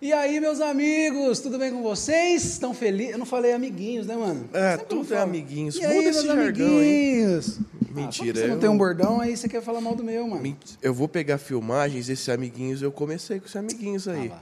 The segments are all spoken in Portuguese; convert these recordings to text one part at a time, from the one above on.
E aí, meus amigos, tudo bem com vocês? Estão felizes? Eu não falei amiguinhos, né, mano? É, Sempre tudo é amiguinhos. E Muda aí, esse meus jargão, hein? amiguinhos? Ah, Mentira, porque você não eu- tem um bordão, aí você quer falar mal do meu, mano. Eu vou pegar filmagens, esses amiguinhos, eu comecei com esses amiguinhos aí. Ah.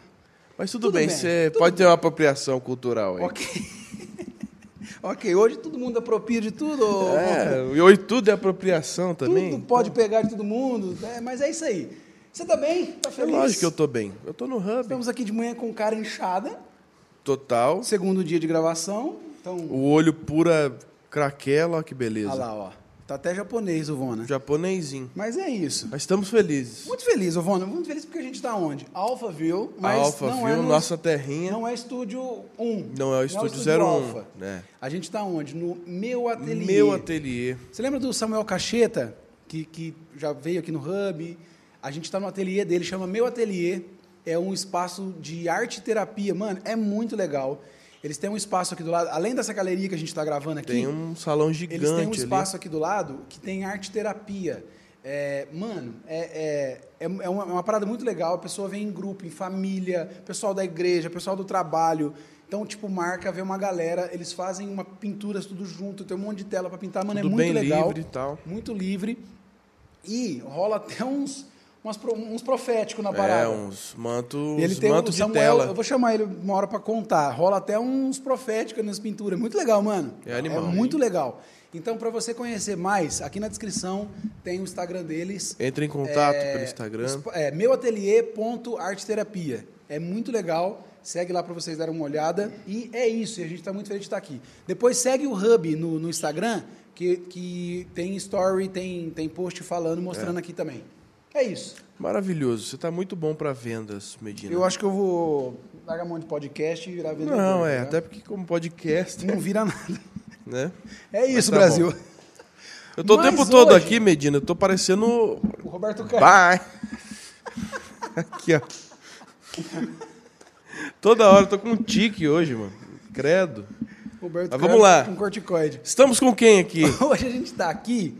Mas tudo, Tudo bem, bem, você tudo pode ter uma apropriação cultural aí. Ok. ok, hoje todo mundo apropria de tudo. É, e hoje tudo é apropriação também. Tudo pode pegar de todo mundo, é, mas é isso aí. Você tá bem? Tá É feliz? lógico que eu tô bem. Eu tô no hub, Estamos aqui de manhã com cara inchada, total. segundo dia de gravação. Então, O olho pura craquela, que beleza. olha lá, ó. Tá até japonês o Vona. Japonesinho. Mas é isso. Mas estamos felizes. Muito feliz, Ovona. Muito feliz porque a gente tá onde? Alphaville, mas Alpha, não é no, Nossa terrinha. Não é estúdio 1. Não é o estúdio 01, Alpha. né? A gente tá onde? No meu ateliê. Meu ateliê. Você lembra do Samuel Cacheta, que, que já veio aqui no Hub? A gente está no ateliê dele, chama Meu Ateliê. É um espaço de arte e terapia. Mano, é muito legal. Eles têm um espaço aqui do lado, além dessa galeria que a gente está gravando aqui. Tem um salão gigante Eles têm um ali. espaço aqui do lado que tem arte terapia. É, mano, é, é, é, é uma, é uma parada muito legal. A pessoa vem em grupo, em família, pessoal da igreja, pessoal do trabalho. Então, tipo, marca, vê uma galera, eles fazem uma pinturas tudo junto, tem um monte de tela para pintar, mano, Tudo é muito bem legal. livre e tal. Muito livre. E rola até uns, umas uns proféticos na É, parada. uns mantos, ele tem mantos o de Samuel, tela. eu vou chamar ele uma hora para contar. Rola até uns proféticos nas pinturas. Muito legal, mano. É animal. muito legal. Então, para você conhecer mais, aqui na descrição tem o Instagram deles. Entre em contato É, pelo Instagram. É meuateliê.arteterapia. É muito legal. Segue lá para vocês darem uma olhada. E é isso. E a gente está muito feliz de estar aqui. Depois segue o Hub no, no Instagram, que, que tem story, tem, tem post falando, mostrando aqui também. É isso. Maravilhoso. Você está muito bom para vendas, Medina. Eu acho que eu vou largar a mão de podcast e virar vendedor. Não, é, tá? até porque como podcast, Não vira nada. né? É isso, tá Brasil. Eu tô o tempo todo hoje- aqui, Medina, eu tô parecendo... O Roberto Carlos. Aqui, ó. Toda hora, eu tô com um tique hoje, mano. Credo. Roberto Mas vamos lá. Com corticoide. Estamos com quem aqui? Hoje a gente está aqui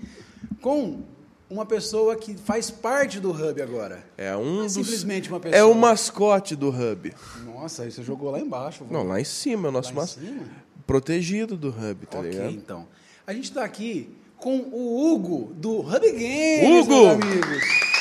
com uma pessoa que faz parte do Hub agora. É um dos... Simplesmente uma pessoa. É o mascote do Hub. Nossa, aí você jogou lá embaixo. vô. Não, lá em cima, é o nosso Lá em mas... cima? protegido do Hub, tá ok, ligado? então. A gente está aqui com o Hugo, do Hub Games, Hugo! amigos.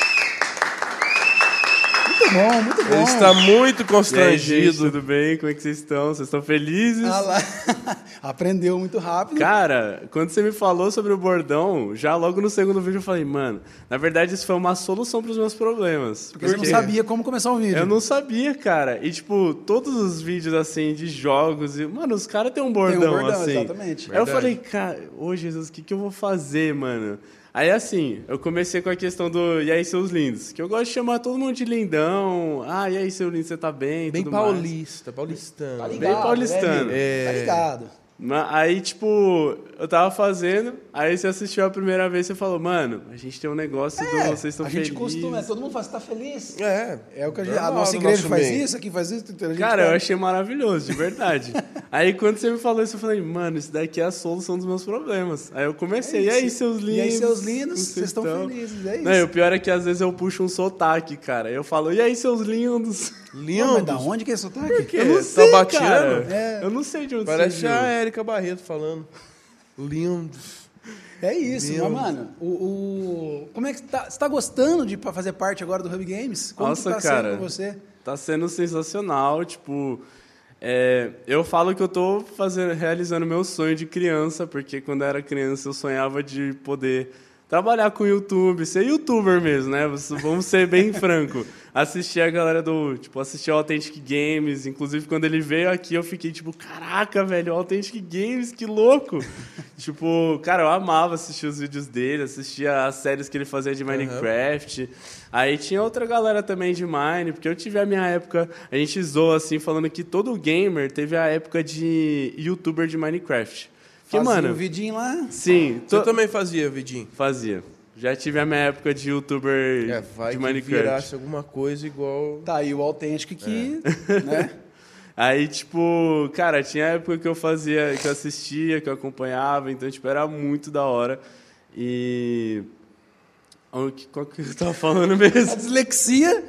Muito bom, muito bom. Ele está muito E aí, gente, constrangido. tudo bem? Como é que vocês estão? Vocês estão felizes? Ah lá. Aprendeu muito rápido. Cara, quando você me falou sobre o bordão, já logo no segundo vídeo eu falei, mano, na verdade isso foi uma solução para os meus problemas. Porque você não sabia como começar um vídeo. Eu não sabia, cara. E, tipo, todos os vídeos, assim, de jogos, e, mano, os caras têm um bordão, bordão, assim. exatamente. Aí eu falei, cara, ô Jesus, o que, que eu vou fazer, mano? Aí, assim, eu comecei com a questão do e aí, seus lindos? Que eu gosto de chamar todo mundo de lindão. Ah, e aí, seu lindo, você tá bem? Bem tudo mais. paulista, paulistano. Tá bem ligado, paulistano. Né, amigo? Tá ligado. Aí, tipo, eu tava fazendo, aí você assistiu a primeira vez e você falou, mano, a gente tem um negócio do É, vocês estão a gente felizes. costuma, todo mundo fala, você tá feliz? É. É o que a, gente, a Normal nossa no igreja faz meio. isso, aqui faz isso. a gente Cara, tá- eu achei maravilhoso, de verdade. aí quando você me falou isso, eu falei, mano, isso daqui é a solução dos meus problemas. Aí eu comecei, e aí, seus lindos? E aí, seus lindos, vocês estão estão?" felizes, é isso. Não, e o pior é que às vezes eu puxo um sotaque, cara. Eu falo, e aí, seus lindos? Lindo. Mas da Lindo. onde que é esse sotaque? quê? Eu não Tá sei, cara. É. Eu não sei de onde Parece você a. Érica Barreto falando. Lindos. É isso, Lindo. mas, mano, o, o- como é que você tá, você tá gostando de fazer parte agora do Hub Games? Como Nossa, que tá cara. sendo pra você? Tá sendo sensacional, tipo... é, eu falo que eu tô fazendo, realizando meu sonho de criança, porque quando eu era criança eu sonhava de poder trabalhar com YouTube, ser youtuber mesmo, né? Vamos ser bem franco. Assistir a galera do, tipo, assistir ao Authentic Games, inclusive quando ele veio aqui eu fiquei tipo, caraca, velho, o Authentic Games, que louco. tipo, cara, eu amava assistir os vídeos dele, assistia as séries que ele fazia de Minecraft. Aí tinha outra galera também de Mine, porque eu tive a minha época, a gente zoa assim falando que todo gamer teve a época de youtuber de Minecraft. Que, Fazia mano, um vidinho lá. sim, Você também fazia, Vidinho? fazia. Já tive a minha época de youtuber É, vai de Minecraft. virasse alguma coisa igual... Tá aí o autêntico que, É. né? Aí, tipo, cara, tinha época que eu fazia, que eu assistia, que eu acompanhava, então, tipo, era muito da hora. E. O que- Qual que eu tava falando A mesmo? dislexia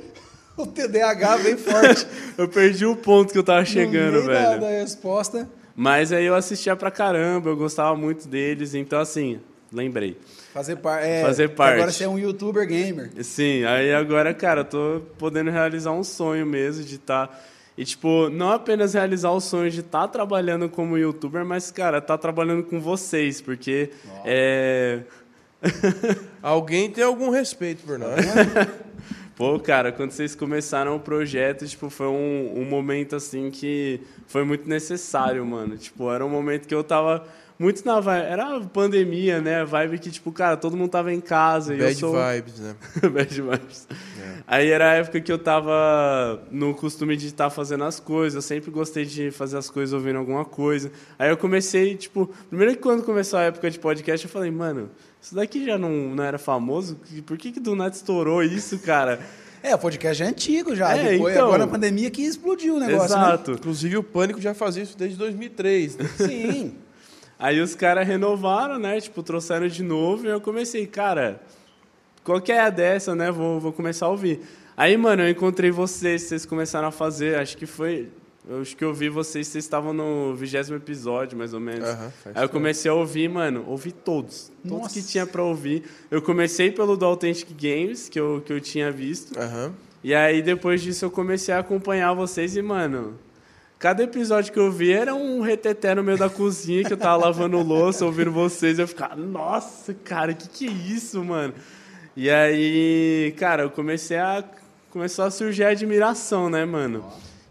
O TDAH bem forte. Eu perdi o ponto que eu tava chegando, no meio da- velho. Da, resposta. Mas aí eu assistia pra caramba, eu gostava muito deles, então assim, lembrei. Fazer, par é, Fazer parte. Agora você é um youtuber gamer. Sim, aí agora, cara, eu tô podendo realizar um sonho mesmo de estar. E, tipo, não apenas realizar o sonho de estar trabalhando como youtuber, mas, cara, estar trabalhando com vocês, porque é. Alguém tem algum respeito por nós. Pô, cara, quando vocês começaram o projeto, tipo, foi um, um momento, assim, que foi muito necessário, mano. Tipo, era um momento que eu tava muito na vibe... Era pandemia, né? Vibe que, tipo, cara, todo mundo tava em casa. e eu Bad sou... vibes, né? Bad vibes. Aí era a época que eu tava no costume de estar fazendo as coisas. Eu sempre gostei de fazer as coisas ouvindo alguma coisa. Aí eu comecei, tipo, primeiro que quando começou a época de podcast, eu falei, mano, isso daqui já não, não era famoso? Por que, que do nada estourou isso, cara? É, o podcast é antigo já. É, Depois, então. Agora na pandemia que explodiu o negócio, né? Exato. Inclusive o Pânico já fazia isso desde 2003. Né? Sim. Aí os caras renovaram, né? Tipo, trouxeram de novo e eu comecei, cara, qual que é a dessa, né? Vou, vou começar a ouvir. Aí, mano, eu encontrei vocês, vocês começaram a fazer, acho que foi. Eu acho que eu vi vocês, vocês estavam no vigésimo episódio, mais ou menos. Faz Aí eu comecei a ouvir, mano, ouvi todos. Todos Nossa. que tinha pra ouvir. Eu comecei pelo do Authentic Games, que eu, que eu tinha visto. Aham. E aí, depois disso, eu comecei a acompanhar vocês e, mano, cada episódio que eu vi era um reteté no meio da cozinha, que eu tava lavando louça, ouvindo vocês, eu ficava, nossa, cara, que que é isso, mano? E aí, cara, eu comecei a... Começou a surgir a admiração, né, mano?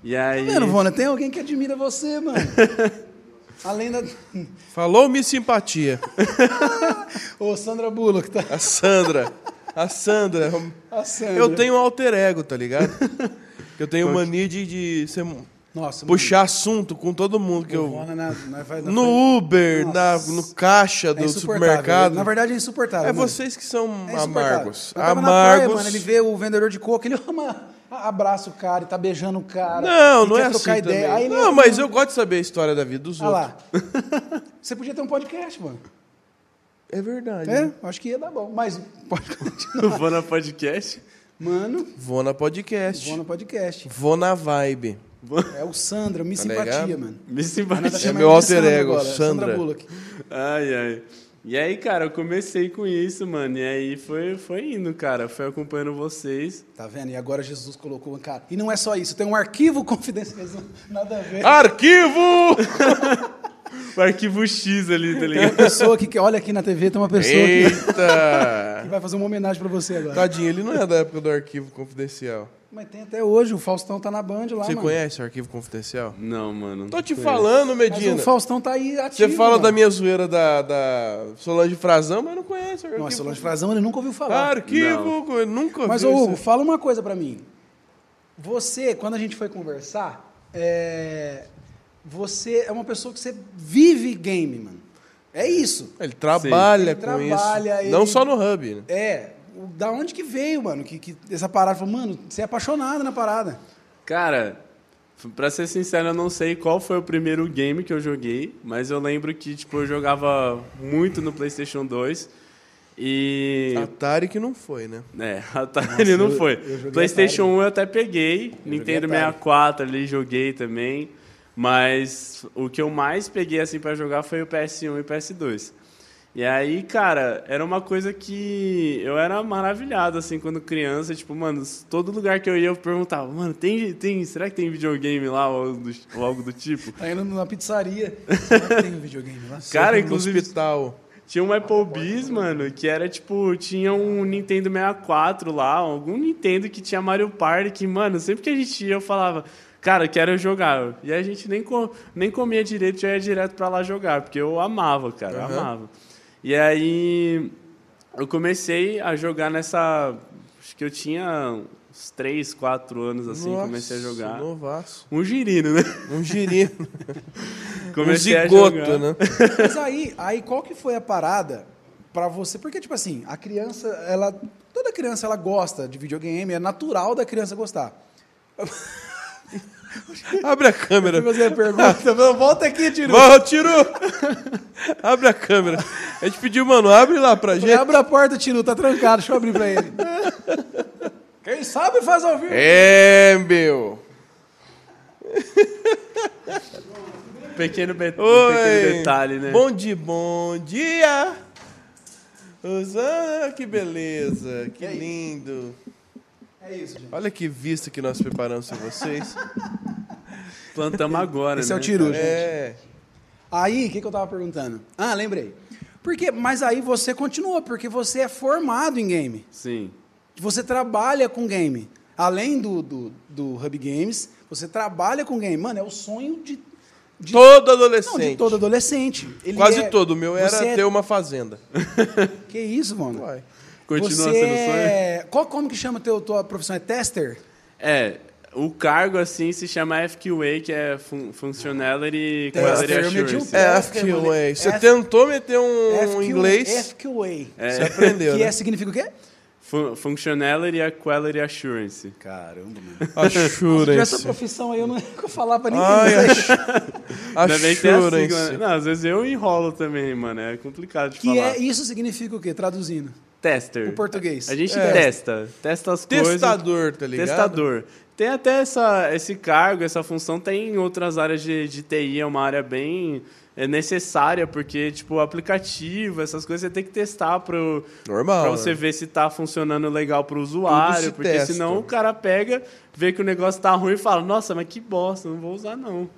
E Tá aí... vendo, Vona? Tem alguém que admira você, mano. Além da. Falou Miss Simpatia. Ô, Sandra Bullock, tá? A Sandra. A Sandra. A Sandra. Eu tenho um alter ego, tá ligado? Que eu tenho mania de, de ser- Nossa, puxar assunto com todo mundo que mano, eu. na, na, na No Uber, no caixa É do insuportável. supermercado. Na verdade é insuportável. É mano. vocês que são É amargos. Eu tava na praia, Amargos. mano, ele vê o vendedor de coco, ele ama, abraça o cara e tá beijando o cara. Não, não é assim ideia. Aí Não, mas eu gosto de saber a história da vida dos Olha outros. lá. Você podia ter um podcast, mano. É verdade. É, né? acho que ia dar bom. Mas pode continuar. Vou na podcast. Mano, Vou na podcast. vou no podcast. Vou na vibe. É o Sandra, me Tá simpatia, mano. Me simpatia. chamando meu alter Sandra ego, agora, Sandra. Bullock. Ai, ai. E aí, cara, eu comecei com isso, mano. E aí foi, foi indo, cara. Foi acompanhando vocês. Tá vendo? E agora Jesus colocou, cara. E não é só isso, tem um arquivo confidencial. Nada a ver. Arquivo! O arquivo X ali, tá Tem uma ligado? pessoa que, que olha aqui na TV, tem uma pessoa que, que Eita! vai fazer uma homenagem pra você agora. Tadinho, ele não é da época do arquivo confidencial. Mas tem até hoje, o Faustão tá na Band lá, Você mano. conhece o arquivo confidencial? Não, mano. Tô te Conheço. falando, Mas Medina. o Faustão tá aí ativo. Você fala mano. da minha zoeira da, da Solange Frazão, mas não conhece o arquivo. Nossa, Solange Frazão, ele nunca ouviu falar. Arquivo, eu nunca Mas, isso. Hugo, fala uma coisa pra mim. Você, quando a gente foi conversar, é, você é uma pessoa que você vive game, mano. É isso. Ele trabalha Ele com trabalha, isso. ele- Não só no Hub, né? É. Da onde que veio, mano? Que, que essa parada falou, mano, você é apaixonado na parada. Cara, pra ser sincero, eu não sei qual foi o primeiro game que eu joguei, mas eu lembro que, tipo, eu jogava muito no PlayStation 2. E. Atari que não foi, né? É, Atari Nossa, não eu- foi. eu PlayStation Atari. 1 eu até peguei, Nintendo Atari. 64 ali joguei também, mas o que eu mais peguei assim para jogar foi o PS1 e o PS2. E aí, cara, era uma coisa que eu era maravilhado assim quando criança, tipo, mano, todo lugar que eu ia eu perguntava, mano, tem tem, será que tem videogame lá ou algo do, ou algo do tipo? Tá indo na pizzaria. Será que tem um videogame lá? Cara, no inclusive hospital. Tinha um Applebee's, mano, que era tipo, tinha um Nintendo 64 lá, algum Nintendo que tinha Mario Party, que, mano, sempre que a gente ia eu falava, cara, quero jogar. E a gente nem, co nem comia direito, já ia direto pra lá jogar, porque eu amava, cara, eu amava. E aí eu comecei a jogar nessa. Acho que eu tinha uns 3, 4 anos assim, Nossa, comecei a jogar. Novaço. Um girino, né? Um girino. Comecei um a zigoto, jogar. né? Mas aí, aí qual que foi a parada pra você? Porque, tipo assim, a criança, ela. Toda criança ela gosta de videogame, é natural da criança gostar. Abre a câmera. Fazer a pergunta. Volta aqui, Tiro. Vamos, tiro! Abre a câmera. A gente pediu, mano, abre lá pra gente. Abre a porta, Tiro, tá trancado, deixa eu abrir pra ele. Quem sabe faz ao vivo. É, meu. Pequeno, be- Oi. pequeno detalhe, né? Bom dia, bom dia. Rosana, que beleza, que aí? lindo. É isso, gente. Olha que vista que nós preparamos para vocês. Plantamos agora, Esse né? é o Tiru, gente. É. Aí, o que, que eu tava perguntando? Ah, lembrei. Porque, mas aí você continua, porque você é formado em game. Sim. Você trabalha com game. Além do, do, do Hub Games, você trabalha com game. Mano, é o sonho de, de, Todo não, adolescente. de todo adolescente. Ele Quase é- todo. O meu era é- ter uma fazenda. Que isso, mano? Uai. Continua você sendo sonho? é... Qual, como que chama teu, tua profissão? É tester? É, o cargo assim se chama FQA, que é fun Functionality Quality meti um Assurance. É. FQA. Você F- tentou meter um FQ inglês, FQA. você aprendeu, Que né? é, significa o quê? Fun Functionality Quality Assurance. Caramba, mano. Assurance. Se essa profissão aí, eu não ia falar pra ninguém. Ai, a? Assurance. Não, às vezes eu enrolo também, mano. É complicado de que falar. é, isso significa o quê? Traduzindo. Tester. O português. A gente É. testa. Testa as coisas. Testador, tá ligado? Testador. Tem até essa, esse cargo, essa função, tem em outras áreas de, de TI, é uma área bem é, necessária, porque, tipo, aplicativo, essas coisas você tem que testar Normal. pra você né? ver se tá funcionando legal pro usuário, se porque testa. senão o cara pega, vê que o negócio tá ruim e fala, nossa, mas que bosta, não vou usar não.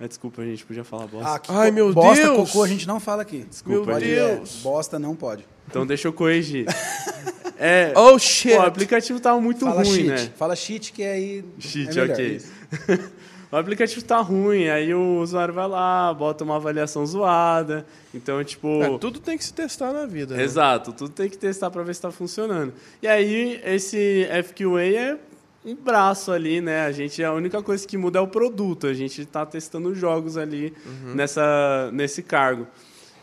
Mas, desculpa, a gente podia falar bosta. Ah, que Ai, co- meu bosta, Deus! cocô, a gente não fala aqui. Desculpa, meu Pode, Deus. é, bosta não pode. Então deixa eu corrigir. é, Oh, shit. pô, o aplicativo tava muito Fala ruim, cheat. né? Fala cheat que aí Cheat, é ok. O aplicativo tá ruim, aí o usuário vai lá, bota uma avaliação zoada. Então, tipo. É, tudo tem que se testar na vida. né? Exato, tudo tem que testar para ver se está funcionando. E aí, esse FQA é um braço ali, né? A gente, a única coisa que muda é o produto. A gente está testando jogos ali nessa, nesse cargo.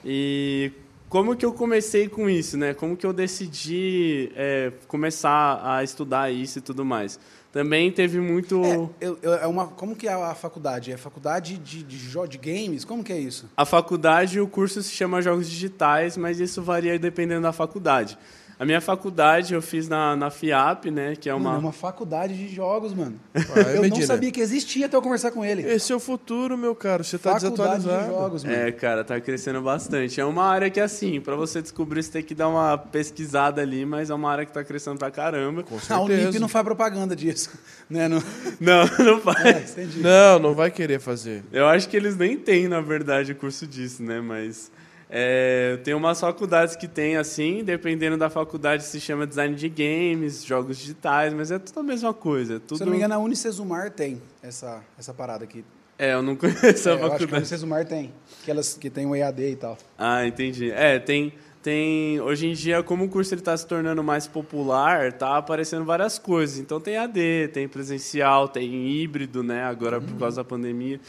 E como que eu comecei com isso, né? Como que eu decidi é, começar a estudar isso e tudo mais? Também teve muito... É, eu- eu- é uma, como que é a faculdade? É faculdade de, de, de games? Como que é isso? A faculdade, o curso se chama Jogos Digitais, mas isso varia dependendo da faculdade. A minha faculdade eu fiz na, na FIAP, né? Que é uma... Mano, é uma faculdade de jogos, mano. Vai, eu não sabia que existia até eu conversar com ele. Esse é o futuro, meu caro. Você tá faculdade de desatualizado. jogos, mano. É, cara, tá crescendo bastante. É uma área que, assim, pra você descobrir, você tem que dar uma pesquisada ali, mas é uma área que tá crescendo pra caramba. Com Ah, o certeza. NIP não faz propaganda disso. Né? Não... Não, não faz. É. Não, não vai querer fazer. Eu acho que eles nem têm, na verdade, o curso disso, né? Mas é, tem umas faculdades que tem assim, dependendo da faculdade se chama design de games, jogos digitais, mas é tudo a mesma coisa. é Tudo... Se eu não me engano, a Unicesumar tem essa, essa parada aqui. É, eu não conheço É, a eu acho que a faculdade. Unicesumar tem. Aquelas que tem o EAD e tal. Ah, entendi. É, tem, tem. Hoje em dia, como o curso está se tornando mais popular, tá aparecendo várias coisas. Então tem AD, tem presencial, tem híbrido, né? Agora por causa da pandemia.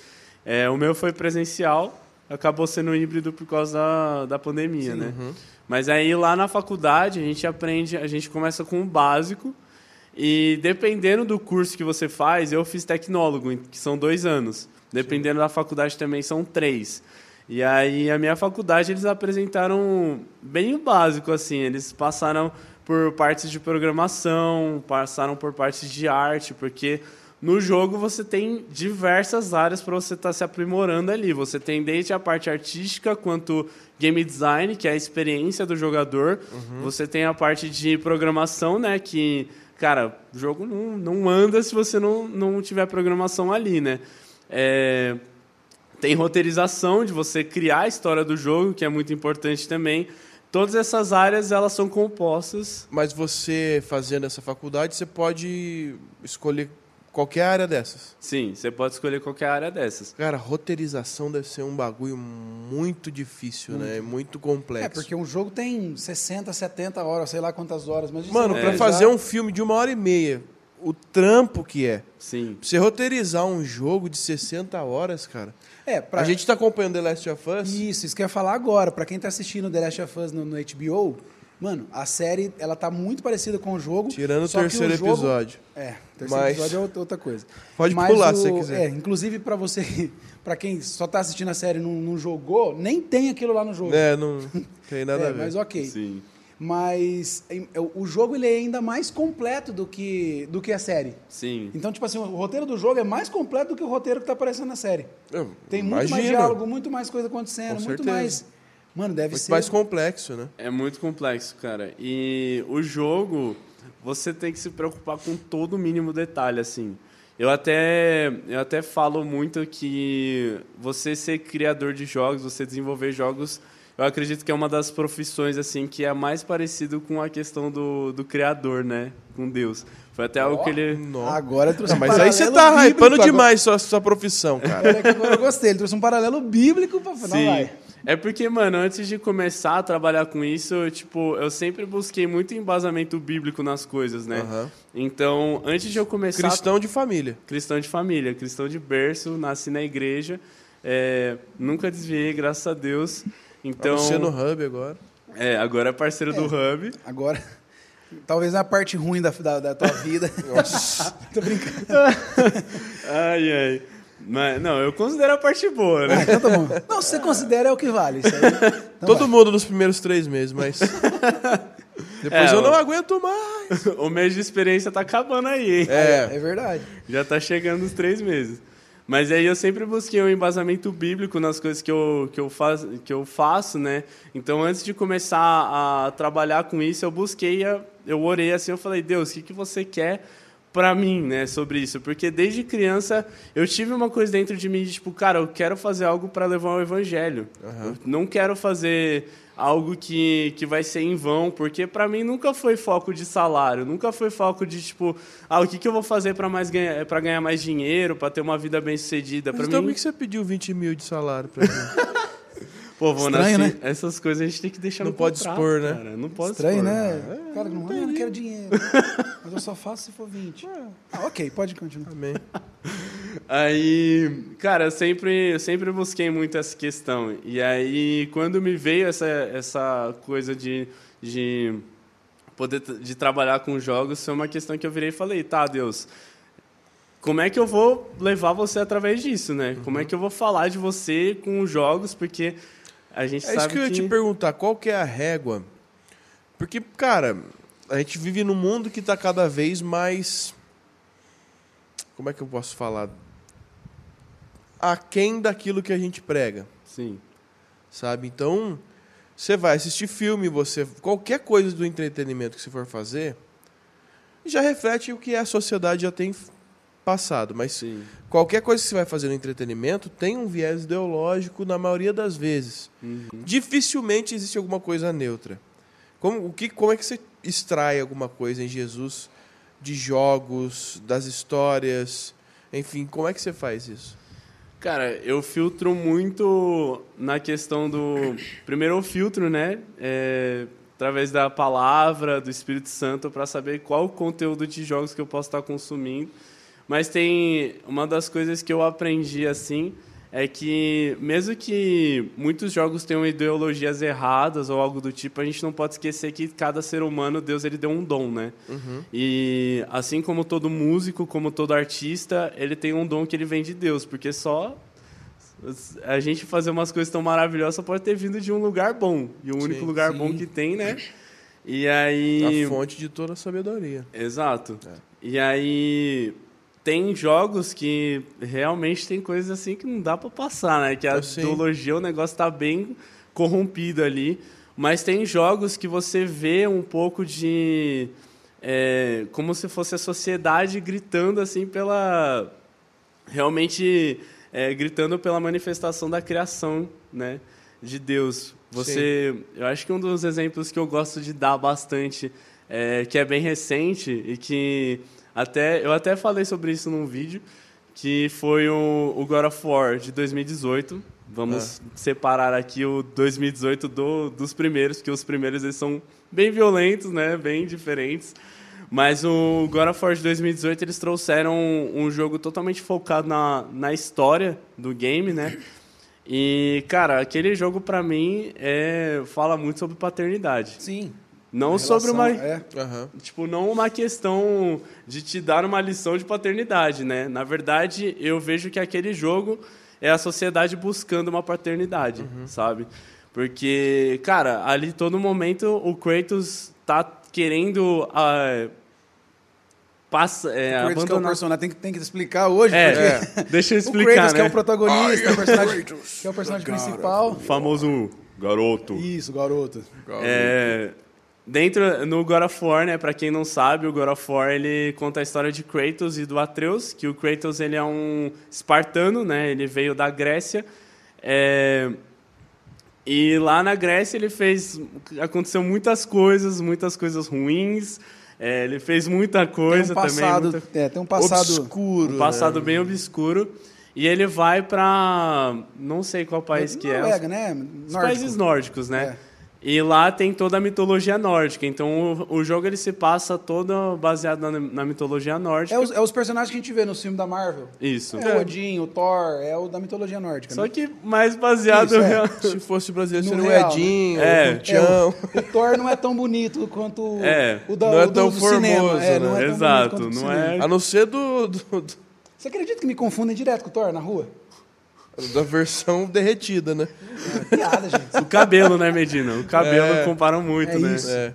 É, o meu foi presencial, acabou sendo híbrido por causa da, da pandemia, né? Mas aí lá na faculdade a gente aprende, a gente começa com o básico. E dependendo do curso que você faz, eu fiz tecnólogo, que são dois anos. Dependendo da faculdade também são três. E aí a minha faculdade eles apresentaram bem o básico assim, eles passaram por partes de programação, passaram por partes de arte, porque no jogo você tem diversas áreas para você estar se aprimorando ali. Você tem desde a parte artística quanto game design, que é a experiência do jogador. Você tem a parte de programação, né, que cara, o jogo não, não anda se você não, não tiver programação ali, né? É, tem roteirização de você criar a história do jogo, que é muito importante também. Todas essas áreas elas são compostas. Mas você fazendo essa faculdade, você pode escolher qualquer área dessas. Sim, você pode escolher qualquer área dessas. Cara, roteirização deve ser um bagulho muito difícil, né? Muito complexo. É, porque um jogo tem 60, 70 horas, sei lá quantas horas. Mas Mano, pra roteirizar- fazer um filme de uma hora e meia, o trampo que é. Sim. Você roteirizar um jogo de 60 horas, cara. É, pra... A gente tá acompanhando The Last of Us. Isso, isso que eu ia falar agora. Pra quem tá assistindo The Last of Us no, no HBO, mano, a série, ela tá muito parecida com o jogo. Tirando o terceiro jogo- episódio. É, o terceiro Mas- episódio é outra- outra coisa. Pode Mas pular o- se você quiser. É, inclusive pra você, pra quem só tá assistindo a série e não, não jogou, nem tem aquilo lá no jogo. É, não tem nada É, a ver. mas ok. Sim. Mas é, o jogo ele é ainda mais completo do que, do que a série. Sim. Então, tipo assim, o roteiro do jogo é mais completo do que o roteiro que tá aparecendo na série. Eu Tem muito mais diálogo, muito mais coisa acontecendo, Com muito certeza. mais. Mano, deve Muito ser. mais complexo, né? É muito complexo, cara. E o jogo, você tem que se preocupar com todo o mínimo detalhe, assim. Eu até, eu até falo muito que você ser criador de jogos, você desenvolver jogos, eu acredito que é uma das profissões assim que é mais parecido com a questão do, do criador, né? Com Deus. Foi até algo que ele. Nossa. Agora eu trouxe Não, um mas aí você tá hypando demais sua, sua profissão, cara. Agora, que agora eu gostei, ele trouxe um paralelo bíblico pra falar. Sim. vai. É porque, mano, antes de começar a trabalhar com isso, eu, tipo, eu sempre busquei muito embasamento bíblico nas coisas, né? Aham. Então, antes de eu começar. Cristão de família. Cristão de família, cristão de berço, nasci na igreja, é, nunca desviei, graças a Deus. Então, Então... Você no hub agora. é, agora é parceiro do Hub. Agora, talvez a parte ruim da, da, da tua vida. Tô brincando. Ai, ai. Mas, não, eu considero a parte boa, Ah, né? então tá bom. Não, se você considera é o que vale. Isso aí. Então Todo vai. mundo nos primeiros três meses, mas. Depois É, eu não aguento mais. o mês de experiência tá acabando aí, hein? É. É verdade. Já tá chegando os três meses. Mas aí eu sempre busquei um embasamento bíblico nas coisas que eu, que eu, faz, que eu faço, né? Então, antes de começar a trabalhar com isso, eu busquei, eu orei assim, eu falei, Deus, o que, que você quer para mim, né, sobre isso? Porque desde criança eu tive uma coisa dentro de mim, de, tipo, cara, eu quero fazer algo para levar o evangelho. Eu não quero fazer algo que, que vai ser em vão, porque para mim nunca foi foco de salário, nunca foi foco de tipo, ah, o que, que eu vou fazer para mais ganhar, para ganhar mais dinheiro, para ter uma vida bem sucedida. Mas Para então por mim, que você pediu 20 mil de salário pra mim? pô, Vona, Estranho, assim, né? essas coisas a gente tem que deixar Não no pode contrato, expor, né? Cara. Não pode Estranho, expor. né? Cara, não, ah, eu não quero dinheiro. Mas eu só faço se for 20. Ah, ok, pode continuar. Amém. Aí, cara, eu sempre, eu sempre busquei muito essa questão. E aí, quando me veio essa, essa coisa de, de poder de trabalhar com jogos, foi uma questão que eu virei e falei, tá, Deus, como é que eu vou levar você através disso, né? Como é que eu vou falar de você com os jogos, porque a gente É isso sabe que eu ia te perguntar, qual que é a régua? Porque, cara, a gente vive num mundo que está cada vez mais. Como é que eu posso falar? Aquém daquilo que a gente prega, Sim, sabe? Então, você vai assistir filme, você. Qualquer coisa do entretenimento que você for fazer, já reflete o que a sociedade já tem passado. Mas sim. qualquer coisa que você vai fazer no entretenimento tem um viés ideológico na maioria das vezes. Uhum. Dificilmente existe alguma coisa neutra. Como, o que, como é que você extrai alguma coisa em Jesus de jogos, das histórias, enfim, como é que você faz isso? Cara, eu filtro muito na questão do. Primeiro, eu filtro, né? É, através da palavra, do Espírito Santo, para saber qual o conteúdo de jogos que eu posso estar consumindo. Mas tem. Uma das coisas que eu aprendi assim é que, mesmo que muitos jogos tenham ideologias erradas ou algo do tipo, a gente não pode esquecer que cada ser humano, Deus, ele deu um dom, né? E assim como todo músico, como todo artista, ele tem um dom que ele vem de Deus, porque só a gente fazer umas coisas tão maravilhosas só pode ter vindo de um lugar bom. E o único Sim, lugar sim. bom que tem, né? E aí. A fonte de toda a sabedoria. Exato. E aí tem jogos que realmente tem coisas assim que não dá pra passar, né? Que a sim. ideologia, o negócio tá bem corrompido ali. Mas tem jogos que você vê um pouco de. é, como se fosse a sociedade gritando assim pela. Realmente é, gritando pela manifestação da criação, né? De Deus. Você. Eu acho que um dos exemplos que eu gosto de dar bastante, é, que é bem recente e que até eu até falei sobre isso num vídeo, que foi o, o God of War de 2018. Vamos separar aqui o 2018 do, dos primeiros, porque os primeiros eles são bem violentos, né? Bem diferentes. Mas o God of War de 2018 eles trouxeram um, um jogo totalmente focado na, na história do game, né? E, cara, aquele jogo pra mim é, fala muito sobre paternidade. Sim. Não A sobre uma. relação- É. Tipo, não uma questão de te dar uma lição de paternidade, né? Na verdade, eu vejo que aquele jogo é a sociedade buscando uma paternidade, sabe? Porque, cara, ali todo momento o Kratos tá querendo ah, passa, é, o Kratos que é o abandonar... personagem, tem que, tem que explicar hoje, É, porque deixa eu o explicar, Kratos, que é né? o protagonista, o personagem, que é o personagem principal. O famoso garoto. Isso, garoto. É, dentro no God of War, né, para quem não sabe, o God of War ele conta a história de Kratos e do Atreus, que o Kratos ele é um espartano, né? Ele veio da Grécia. é, e lá na Grécia ele fez aconteceu muitas coisas, muitas coisas ruins. é, ele fez muita coisa tem um passado, também, muita- é, tem um passado Obscuro. um passado né? bem obscuro. E ele vai para não sei qual país que é, Noruega, né? os países nórdicos, né? É. E lá tem toda a mitologia nórdica. Então o, o jogo ele se passa todo baseado na, na mitologia nórdica. É os, é os personagens que a gente vê no filme da Marvel. Isso. É o Odin, o Thor, é o da mitologia nórdica. Só né? que mais baseado Isso, é. real- Se fosse brasileiro, seria o né? Edinho, É. o Tião. É, o, o Thor não é tão bonito quanto o- É. o da, Não é tão formoso, É, não né? é tão Exato, não é- A não ser do, do- do- Você acredita que me confundem direto com o Thor na rua? Da versão derretida, né? É piada, gente. O cabelo, né, Medina? O cabelo É. comparam muito, É né? isso. É.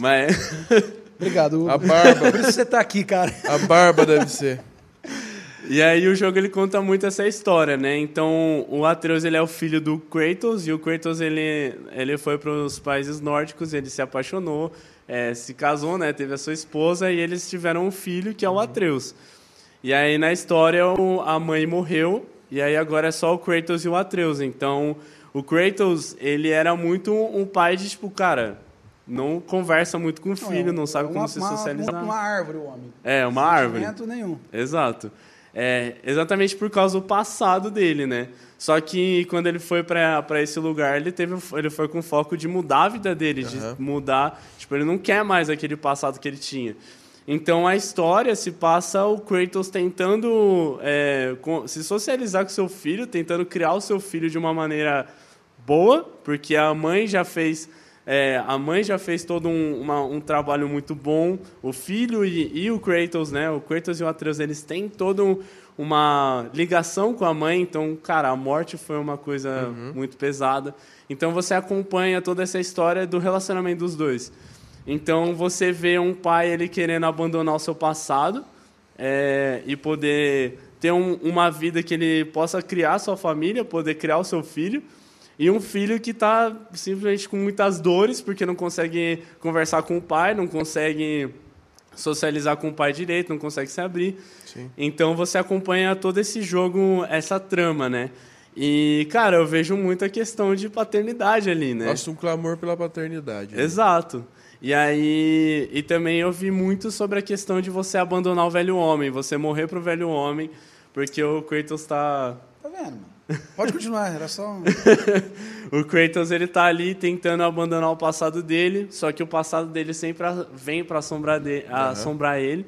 Mas Obrigado. A barba. Por isso você tá aqui, cara. A barba deve ser. E aí o jogo ele conta muito essa história, né? Então o Atreus ele é o filho do Kratos e o Kratos ele ele foi para os países nórdicos, ele se apaixonou, eh, se casou, né? Teve a sua esposa e eles tiveram um filho que é o Atreus. E aí na história o- a mãe morreu e aí agora é só o Kratos e o Atreus. Então o Kratos ele era muito um pai de tipo cara não conversa muito com o filho, não, sabe é como uma, se uma- socializar. Uma, árvore, o homem. É, uma árvore. Sentimento nenhum. Exato. É, exatamente por causa do passado dele, né? Só que quando ele foi para esse lugar, ele teve ele foi com foco de mudar a vida dele, de mudar, tipo, ele não quer mais aquele passado que ele tinha. Então a história se passa o Kratos tentando é, se socializar com seu filho, tentando criar o seu filho de uma maneira boa, porque a mãe já fez é, a mãe já fez todo um, uma- um trabalho muito bom. O filho e, e o Kratos, né? O Kratos e o Atreus, eles têm toda um- uma ligação com a mãe. Então, cara, a morte foi uma coisa muito pesada. Então, você acompanha toda essa história do relacionamento dos dois. Então, você vê um pai ele querendo abandonar o seu passado é, e poder ter um- uma vida que ele possa criar sua família, poder criar o seu filho. E um filho que está simplesmente com muitas dores, porque não consegue conversar com o pai, não consegue socializar com o pai direito, não consegue se abrir. Sim. Então você acompanha todo esse jogo, essa trama, né? E, cara, eu vejo muita questão de paternidade ali, né? Nossa, um clamor pela paternidade. né? Exato. E aí, e também eu vi muito sobre a questão de você abandonar o velho homem, você morrer pro velho homem, porque o Kratos tá Tá vendo, mano? Pode continuar, era só. um- o Kratos ele tá ali tentando abandonar o passado dele, só que o passado dele sempre vem para assombrar, de- assombrar ele.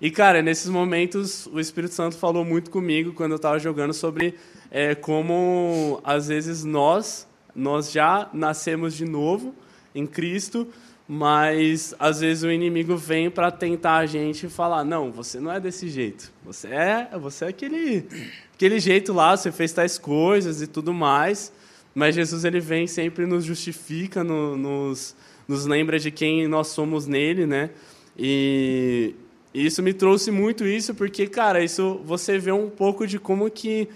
E cara, nesses momentos o Espírito Santo falou muito comigo quando eu estava jogando sobre é, como às vezes nós nós já nascemos de novo em Cristo, mas às vezes o inimigo vem para tentar a gente e falar: "Não, você não é desse jeito. Você é, você é aquele aquele jeito lá, você fez tais coisas e tudo mais". Mas Jesus ele vem sempre nos justifica, no- nos nos lembra de quem nós somos nele, né? E isso me trouxe muito isso porque, cara, isso você vê um pouco de como que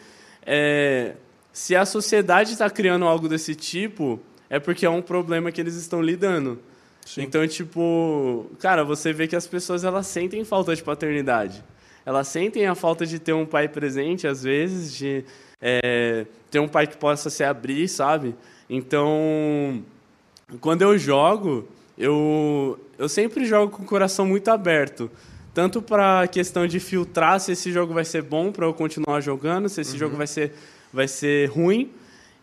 é, se a sociedade está criando algo desse tipo, é porque é um problema que eles estão lidando. Então, tipo, cara, você vê que as pessoas elas sentem falta de paternidade. Elas sentem a falta de ter um pai presente, às vezes, de é, ter um pai que possa se abrir, sabe? Então, quando eu jogo, eu, eu sempre jogo com o coração muito aberto. Tanto para a questão de filtrar se esse jogo vai ser bom para eu continuar jogando, se esse jogo vai ser, vai ser ruim.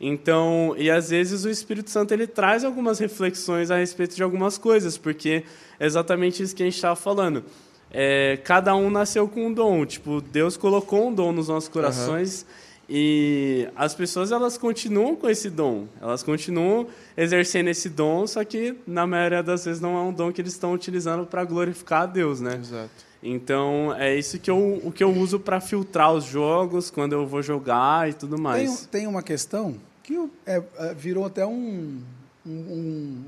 Então, e às vezes o Espírito Santo ele traz algumas reflexões a respeito de algumas coisas, porque é exatamente isso que a gente estava falando. É, cada um nasceu com um dom, tipo, Deus colocou um dom nos nossos corações e as pessoas elas continuam com esse dom, elas continuam exercendo esse dom, só que na maioria das vezes não é um dom que eles estão utilizando para glorificar a Deus, né? Exato. Então é isso que eu, o que eu uso para filtrar os jogos quando eu vou jogar e tudo Tem, mais. tem uma questão que que é, é, virou até um, um,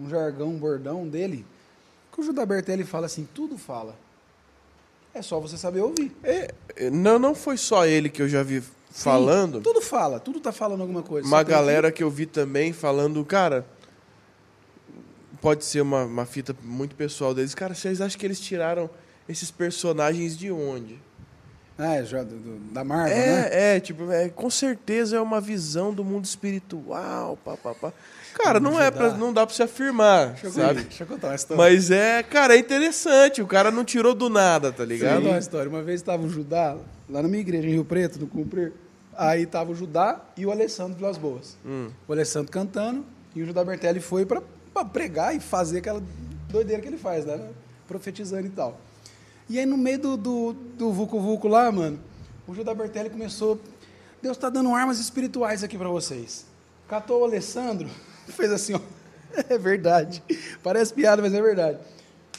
um- jargão, um bordão dele, que o Judá Bertelli fala assim, tudo fala. É só você saber ouvir. É, não, não foi só ele que eu já vi falando. Sim, tudo fala, tudo tá falando alguma coisa. Uma galera que eu vi também falando, cara, pode ser uma, uma fita muito pessoal deles. Cara, vocês acham que eles tiraram esses personagens de onde? Ah, é, já, do- do- da Marvel, né? É, é, tipo, é, com certeza é uma visão do mundo espiritual, pá, pá, pá. Cara, não é pra, não dá pra se afirmar, Deixa eu, sabe? deixa eu contar uma história. Mas é, cara, é interessante. O cara não tirou do nada, tá eu ligado? uma história. Uma vez estava o Judá, lá na minha igreja, em Rio Preto, no Cumprir. Aí tava o Judá e o Alessandro Vilas Boas. Hum. O Alessandro cantando e o Judá Bertelli foi pra pregar e fazer aquela doideira que ele faz, né? Profetizando e tal. E aí no meio do, do, do Vucu Vucu lá, mano, o Judá Bertelli começou. Deus tá dando armas espirituais aqui pra vocês. Catou o Alessandro, fez assim, ó. É verdade. Parece piada, mas é verdade.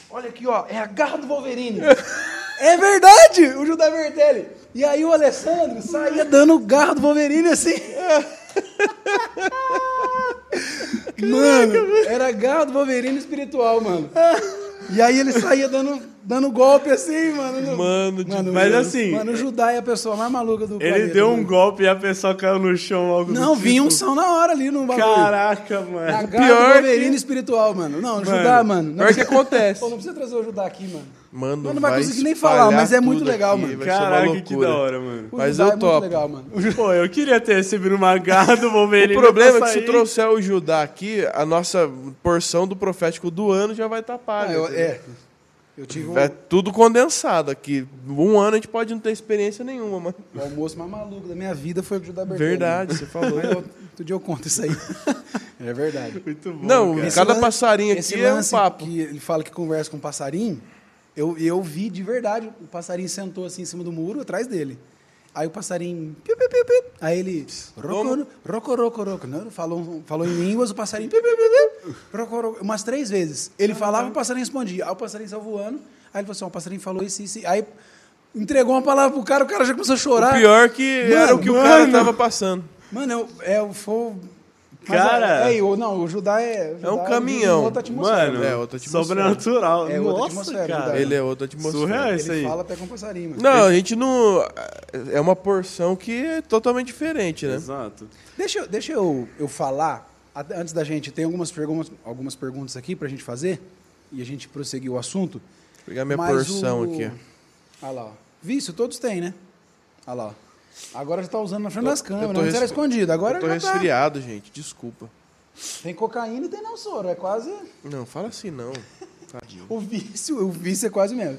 Olha aqui, ó, é a garra do Wolverine. é verdade, o Judá Bertelli. E aí o Alessandro saía dando garra do Wolverine assim. mano, era garra do Wolverine espiritual, mano. E aí ele saía dando, dando golpe assim, mano. no- Mano, de- Mas o- assim- Mano, o Judá é a pessoa mais maluca do Ele planeta, deu um mano. golpe e a pessoa caiu no chão logo Não, vinha um tipo. som na hora ali no bagulho. Caraca, mano. pior do que- espiritual, mano. Não, Mano, Judá, mano. Não pior que acontece. Pô, não precisa trazer o Judá aqui, mano. Mano, Mas não vai conseguir nem falar, mas é muito legal, aqui, mano. Caraca, que da hora, mano. O Mas Judá eu é muito topo. legal, mano. Pô, eu queria ter recebido uma garra do O Wolverine. problema é que se trouxer o Judá aqui, a nossa porção do profético do ano já vai estar Ah, paga. eu, entendeu? é. Eu tive um, É tudo condensado aqui. Um ano a gente pode não ter experiência nenhuma, mano. o almoço mais maluco da minha vida foi o Judá Bertelli. Verdade, você falou. Eu- outro dia eu conto isso aí. é verdade. Muito bom. Não, cara. Cada passarinho esse aqui é um papo. Que ele fala que conversa com um passarinho. Eu, eu vi de verdade. O passarinho sentou assim em cima do muro, atrás dele. Aí o passarinho. Piu, piu, piu, piu. Aí ele. Roco, roco, roco, roco. Não, falou, falou em línguas, o passarinho. Piu, piu, piu, piu. Roco, roco, umas três vezes. Ele falava, o passarinho respondia. Aí o passarinho saiu voando. Aí ele falou assim: o passarinho falou isso, isso. Aí entregou uma palavra pro cara, o cara já começou a O chorar. pior que era Mano, o que o cara mano. tava passando. Mano, eu, é, eu foi. Mas Cara. É, é, o- não, o Judá é. o É um Judá caminhão. outra atmosfera. Mano, É, outra atmosfera. sobrenatural. É outra Nossa, atmosfera, cara. Ele é outra atmosfera. Surreal Ele isso aí. fala até com passarinho, mano. Não, a gente não. É uma porção que é totalmente diferente, né? Exato. Deixa, eu- deixa eu, eu falar, antes da gente, tem algumas perguntas, algumas perguntas aqui pra gente fazer, e a gente prosseguir o assunto. Vou pegar minha mas porção o- aqui. Olha lá, ó. Vício, todos têm, né? Olha lá. ó. Agora já tá usando na frente Tô- das câmeras, tô antes era escondido, agora Eu tô já tá. resfriado, gente. Desculpa. Tem cocaína e tem não soro, é quase... Não, fala assim não. Tadinho. O vício, o vício é quase mesmo.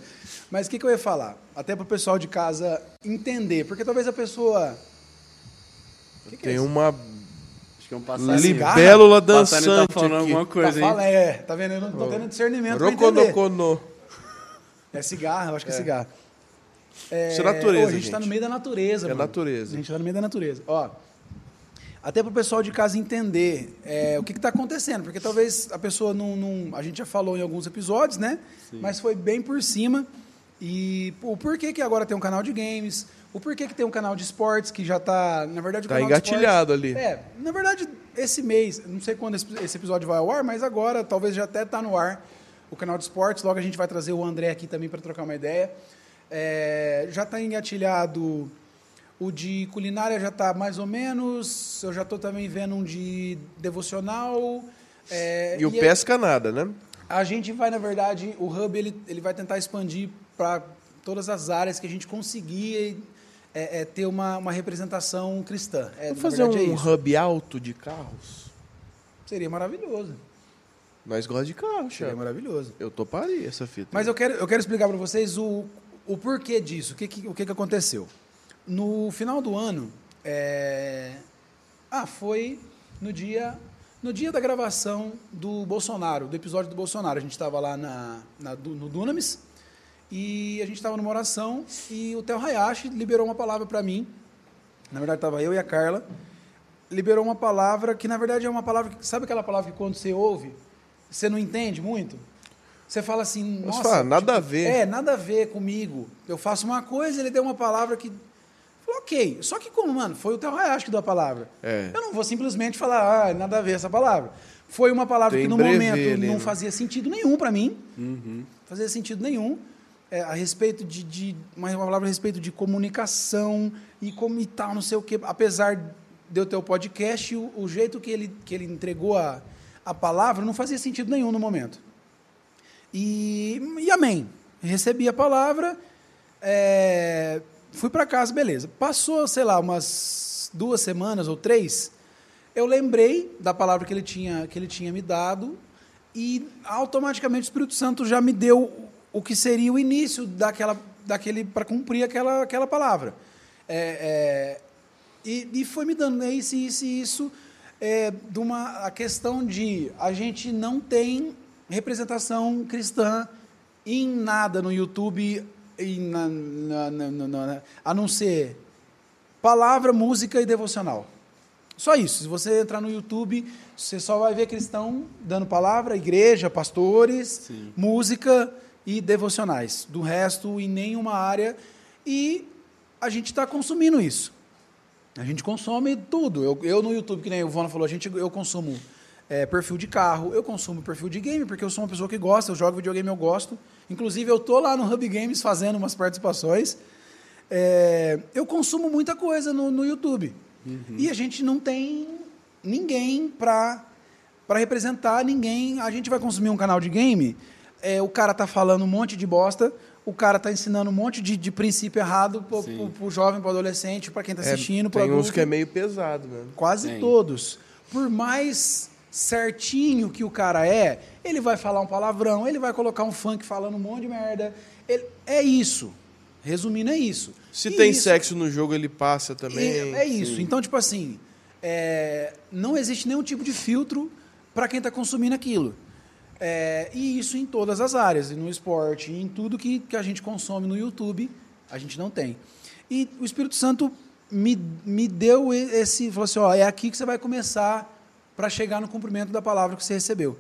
Mas o que, que eu ia falar? Até pro pessoal de casa entender, porque talvez a pessoa... Que que é Tem isso? uma Acho que é um passarinho. Libélula O passarinho dançante tá falando aqui. alguma coisa, tá, hein? fala- é, tá vendo? Eu não tô tendo discernimento. Roconocono. É cigarro, eu acho que é, cigarro. É, Isso é natureza, a gente, tá gente. no meio da natureza, É mano. natureza. A gente tá no meio da natureza. Ó, até pro pessoal de casa entender é, o que que tá acontecendo, porque talvez a pessoa não, não- A gente já falou em alguns episódios, né? Mas foi bem por cima. E o porquê que agora tem um canal de games, o porquê que tem um canal de esportes, que já tá... Na verdade, o Tá engatilhado esportes- ali. É, na verdade, esse mês, não sei quando esse, episódio vai ao ar, mas agora talvez já até tá no ar o canal de esportes. Logo a gente vai trazer o André aqui também para trocar uma ideia. É, já está engatilhado o de culinária, já está mais ou menos. Eu já estou também vendo um de devocional. é, E o é- pesca nada, né? a gente vai, na verdade, o Hub ele, ele vai tentar expandir para todas as áreas que a gente conseguir é, é, ter uma, uma representação cristã. É, Vamos fazer verdade, é um isso. hub alto de carros? Seria maravilhoso. Nós gostamos de carro, Seria maravilhoso. Eu toparia essa fita. Mas eu quero, eu quero explicar para vocês o, o porquê disso, o que, que, o que, que aconteceu. No final do ano, é... ah, foi no dia, no dia da gravação do Bolsonaro, do episódio do Bolsonaro. A gente estava lá na, na no Dunamis e a gente estava numa oração e o Theo Hayashi liberou uma palavra para mim. Na verdade, estava eu e a Carla. Liberou uma palavra que, na verdade, é uma palavra que. Sabe aquela palavra que quando você ouve, você não entende muito? Você fala assim, nossa. fala, nada a ver. É, nada a ver comigo. Eu faço uma coisa, ele deu uma palavra que. Falei, ok. Só que como, mano, foi o Theo Hayashi que deu a palavra. É. Eu não vou simplesmente falar, ah, nada a ver essa palavra. Foi uma palavra Tem que no momento não né? fazia sentido nenhum para mim. Fazia sentido nenhum. É, a respeito de, de. Uma uma palavra a respeito de comunicação e como e tal, não sei o quê. Apesar de eu ter o podcast, o, o jeito que ele, que ele entregou a, a palavra não fazia sentido nenhum no momento. E, e amém. Recebi a palavra, é, fui para casa, beleza. Passou, sei lá, umas duas semanas ou três, eu lembrei da palavra que ele tinha, que ele tinha me dado e automaticamente o Espírito Santo já me deu o que seria o início daquela, daquele para cumprir aquela, aquela palavra. É, é, e, e foi me dando né, isso, isso e isso, é, de uma, a questão de a gente não tem representação cristã em nada no YouTube, na, na- na- a não ser palavra, música e devocional. Só isso. Se você entrar no YouTube, você só vai ver cristão dando palavra, igreja, pastores, Sim. música e devocionais. Do resto, em nenhuma área. E a gente está consumindo isso. A gente consome tudo. Eu, eu no YouTube, que nem o Vona falou, a gente, eu consumo é, perfil de carro, eu consumo perfil de game, porque eu sou uma pessoa que gosta, eu jogo videogame, eu gosto. Inclusive, eu tô lá no Hub Games fazendo umas participações. É, eu consumo muita coisa no, no YouTube. E a gente não tem ninguém para representar ninguém. A gente vai consumir um canal de game, é, o cara tá falando um monte de bosta, o cara tá ensinando um monte de, de princípio errado pro, pro, pro jovem, pro adolescente, para quem tá assistindo, pro tem uns que é meio pesado mesmo. Quase Tem. todos. Por mais certinho que o cara é, ele vai falar um palavrão, ele vai colocar um funk falando um monte de merda. Ele- é isso. Resumindo, é isso. Se E tem isso- sexo no jogo, ele passa também. e é isso. Então, tipo assim, é, não existe nenhum tipo de filtro para quem está consumindo aquilo. É, e isso em todas as áreas, e no esporte, em tudo que, que a gente consome no YouTube, a gente não tem. E o Espírito Santo me, me deu esse, falou assim, ó, é aqui que você vai começar para chegar no cumprimento da palavra que você recebeu.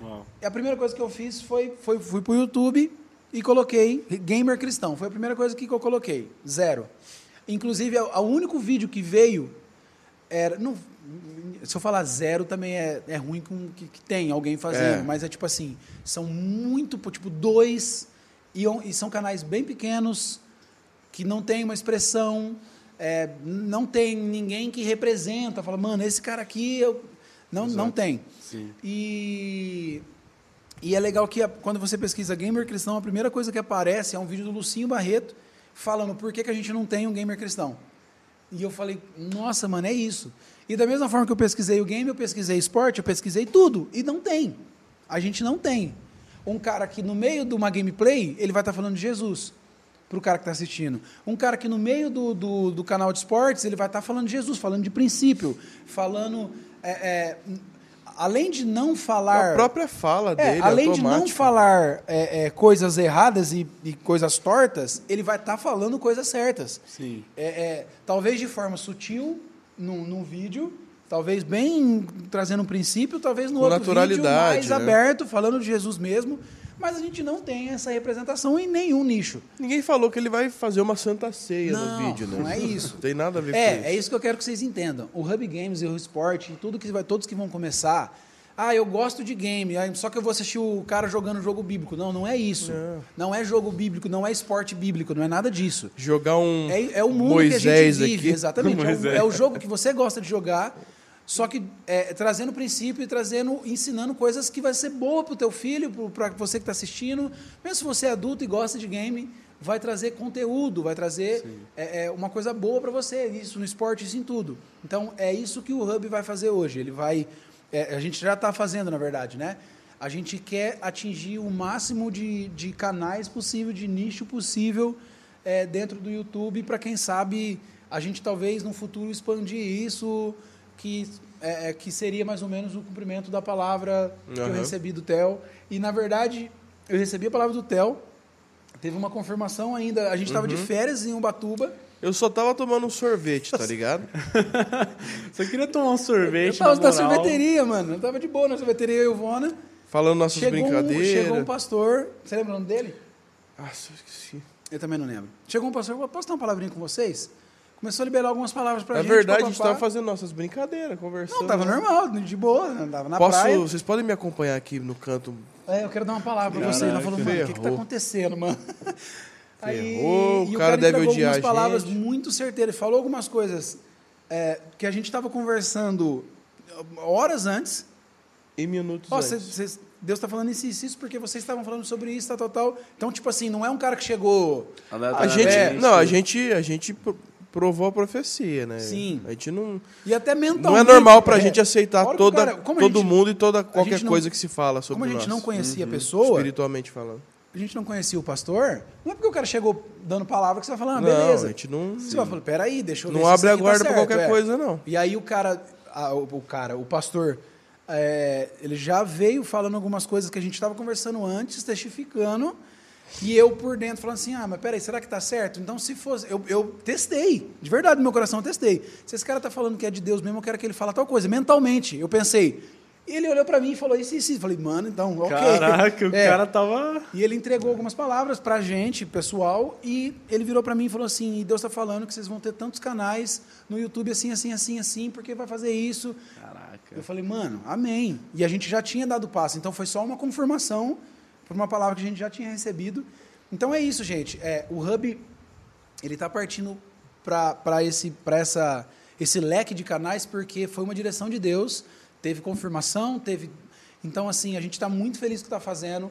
Uau. E a primeira coisa que eu fiz foi, foi fui para o YouTube e coloquei gamer cristão. Foi a primeira coisa que eu coloquei. Zero. Inclusive, o único vídeo que veio era. Não, se eu falar zero, também é, é ruim com, que, que tem alguém fazendo. É. Mas é tipo assim: são muito, tipo, dois. E, e são canais bem pequenos, que não tem uma expressão. é, não tem ninguém que representa. Fala, mano, esse cara aqui. Eu... Não, não tem. Sim. E, e é legal que a- quando você pesquisa gamer cristão, a primeira coisa que aparece é um vídeo do Lucinho Barreto falando por que, que a gente não tem um gamer cristão. E eu falei, nossa, mano, é isso. E da mesma forma que eu pesquisei o game, eu pesquisei esporte, eu pesquisei tudo. E não tem. A gente não tem. Um cara que no meio de uma gameplay, ele vai estar falando de Jesus para o cara que está assistindo. Um cara que no meio do, do, do canal de esportes, ele vai estar falando de Jesus, falando de princípio, falando... é, é, além de não falar... A própria fala É, dele, além de não falar é, é, coisas erradas e, e coisas tortas, ele vai estar falando coisas certas. Sim. É, é, talvez de forma sutil, num, num vídeo, talvez bem trazendo um princípio, talvez no Com outro naturalidade, vídeo mais né? aberto, falando de Jesus mesmo, mas a gente não tem essa representação em nenhum nicho. Ninguém falou que ele vai fazer uma santa ceia Não, no vídeo, né? não é isso. Não tem nada a ver com É, isso. é isso que eu quero que vocês entendam. O Hub Games e o Sport, e tudo que vai, todos que vão começar. Ah, eu gosto de game, ah, só que eu vou assistir o cara jogando jogo bíblico. Não, não é isso. Não, é jogo bíblico, não é esporte bíblico, não é nada disso. Jogar um É, é o mundo Moisés que a gente vive, aqui. exatamente. É o, é o jogo que você gosta de jogar, só que é, trazendo princípio e trazendo, ensinando coisas que vai ser boa para o teu filho, para você que está assistindo. Mesmo se você é adulto e gosta de game, vai trazer conteúdo, vai trazer é, é, uma coisa boa para você. Isso no esporte, isso em tudo. Então é isso que o Hub vai fazer hoje. Ele vai, é, a gente já está fazendo, na verdade, né? A gente quer atingir o máximo de, de canais possível, de nicho possível é, dentro do YouTube, para quem sabe a gente talvez no futuro expandir isso, que, é, é, que seria mais ou menos o cumprimento da palavra que eu recebi do Theo. E na verdade, eu recebi a palavra do Theo, teve uma confirmação ainda. A gente estava de férias em Ubatuba. Eu só tava tomando um sorvete, tá ligado? Só queria tomar um sorvete. eu tava na na sorveteria, mano. Eu tava de boa na sorveteria, eu e o Vona. Falando nossas Chegou um, brincadeiras. chegou um pastor. Você lembra o nome dele? Nossa, eu esqueci. Eu também não lembro. Chegou um pastor, falou, posso dar uma palavrinha com vocês? Começou a liberar algumas palavras pra Na gente. verdade, a papapá. gente tava fazendo nossas brincadeiras, conversando. Não, tava normal, de boa, tava na Posso, praia. vocês podem me acompanhar aqui no canto? É, eu quero dar uma palavra pra vocês. Ela falou, mano, o que, que tá ferrou. acontecendo, mano? Ferrou, e o cara deve entregou odiar algumas a palavras gente. muito certeiras. Falou algumas coisas é, que a gente tava conversando horas antes. Em minutos Ó, antes. cês- cês- Deus tá falando isso, isso, isso, porque vocês estavam falando sobre isso, tal, tal, tal. Então, tipo assim, não é um cara que chegou... A gente, É, não, a gente, a gente provou a profecia, né? Sim. A gente não, E até mentalmente... não é normal pra é, gente aceitar toda, cara- todo gente- mundo e toda qualquer não- coisa que se fala sobre Como a gente nós, não conhecia Uhum. a pessoa, espiritualmente falando. a gente não conhecia o pastor, não é porque o cara chegou dando palavra que você vai falar, ah, Não, beleza. a gente não- Você vai falar, peraí, deixa eu ver Não abre a aqui guarda tá pra qualquer é. coisa, não. E aí o cara, a- o, o cara, o pastor, é, ele já veio falando algumas coisas que a gente estava conversando antes, testificando, e eu por dentro falando assim, ah, mas peraí, será que tá certo? Então se fosse, eu, eu testei, de verdade no meu coração eu testei. Se esse cara tá falando que é de Deus mesmo, eu quero que ele fale tal coisa, mentalmente. Eu pensei, e ele olhou para mim e falou isso, isso, isso. Eu falei, mano, então, ok. Caraca, o É. cara tava. E ele entregou algumas palavras pra gente, pessoal, e ele virou pra mim e falou assim: e Deus está falando que vocês vão ter tantos canais no YouTube assim, assim, assim, assim, porque vai fazer isso. Caraca. Eu falei, mano, amém. E a gente já tinha dado passo, então foi só uma confirmação por uma palavra que a gente já tinha recebido. Então é isso, gente. É, o Hub, ele está partindo para esse, essa, esse leque de canais porque foi uma direção de Deus, teve confirmação, teve. Então, assim, a gente está muito feliz com o que está fazendo.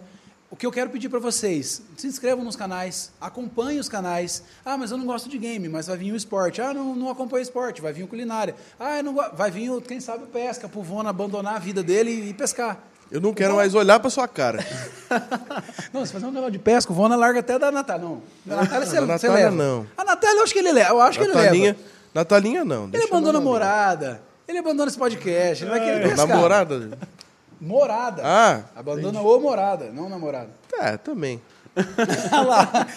O que eu quero pedir para vocês, se inscrevam nos canais, acompanhem os canais. Ah, mas eu não gosto de game, mas vai vir o esporte. Ah, não, não acompanho esporte, vai vir o culinária. Ah, não vai vir, quem sabe, o pesca, pro Vona abandonar a vida dele e pescar. Eu não quero mais olhar pra sua cara. Não, se fazer um negócio de pesca, o Vona larga até da Natália. Não, da Natália você, você Natália, leva. não. A Natália eu acho que ele leva. Eu acho que ele Natalinha, leva. Natalinha não. Ele abandona a namorada. Ele abandona esse podcast. Ele vai querer pescar. Namorada? Morada. Ah, Abandona o morada, não namorada. é, também. Olha lá.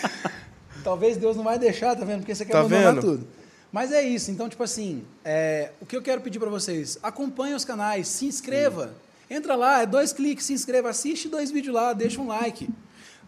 Talvez Deus não vai deixar, tá vendo? Porque você quer Tá abandonar vendo? tudo. Mas é isso. Então, tipo assim, é, o que eu quero pedir para vocês, acompanhem os canais, se inscreva. Entra lá, é dois cliques, se inscreva, assiste dois vídeos lá, deixa um like.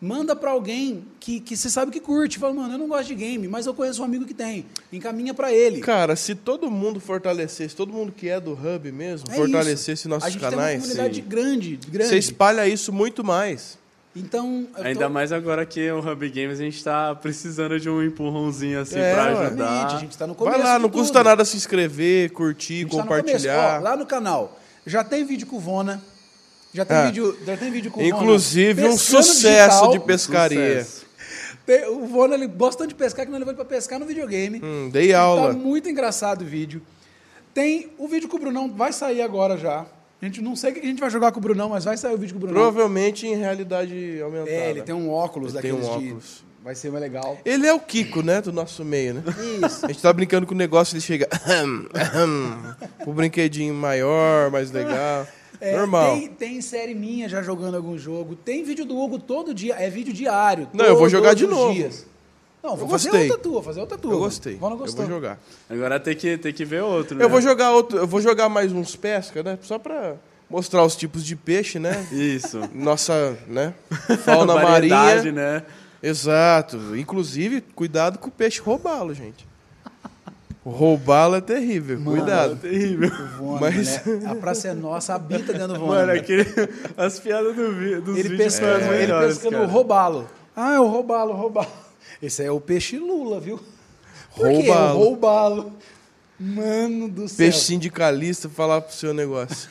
Manda para alguém que, que você sabe que curte. Fala, mano, eu não gosto de game, mas eu conheço um amigo que tem. Encaminha para ele. Cara, se todo mundo fortalecesse, todo mundo que é do Hub mesmo, É fortalecesse isso. nossos a gente Tem canais, uma comunidade grande, grande. você espalha isso muito mais. Então, eu Ainda tô- mais agora que o Hub Games a gente tá precisando de um empurrãozinho assim É. Exatamente, ajudar. a gente está no começo. Vai lá, não tudo. custa nada se inscrever, A curtir, gente tá no começo. compartilhar. Ó, lá no canal já tem vídeo com o Vona. Já tem, Ah. vídeo, já tem vídeo com o Vona. Inclusive, um sucesso digital. de pescaria. Sucesso. Tem- o Vona ele gosta tanto de pescar que nós levamos ele para pescar no videogame. Hum, dei aula. Tá muito engraçado o vídeo. Tem o vídeo com o Brunão, vai sair agora já. A gente não sei o que a gente vai jogar com o Brunão, mas vai sair o vídeo com o Brunão. Provavelmente em realidade aumentada. É, ele tem um óculos Ele tem daqueles um de- óculos. Vai ser mais legal. Ele é o Kiko, né, do nosso meio, né? Isso. A gente tá brincando com o negócio, ele chega. o brinquedinho maior, mais legal. É, Normal. Tem, tem série minha já jogando algum jogo. Tem vídeo do Hugo todo dia. É vídeo diário. Não, eu vou jogar de todos os novo. dias. Não, vou Eu fazer gostei. outra tua, vou fazer outra tua. Eu gostei. Vona Eu gostou. vou jogar. Agora tem que, tem que ver outro, né? Eu vou jogar outro, eu vou jogar mais uns pesca, né? Só pra mostrar os tipos de peixe, né? Isso. Nossa, né? Fauna marinha. né? Exato. Inclusive, cuidado com o peixe roubá-lo, gente. Roubá-lo é terrível. Mano, cuidado. Terrível. O Vona, Mas- né? A praça é nossa, habita dentro do Vona. Mano, aquele, as piadas do, dos ele pescando, as ele pescando cara. o robalo. Ah, é o robalo, o robalo. Esse é o peixe Lula, viu? Por quê? Roubalo. O roubalo. Mano do céu. Peixe sindicalista falar pro seu negócio.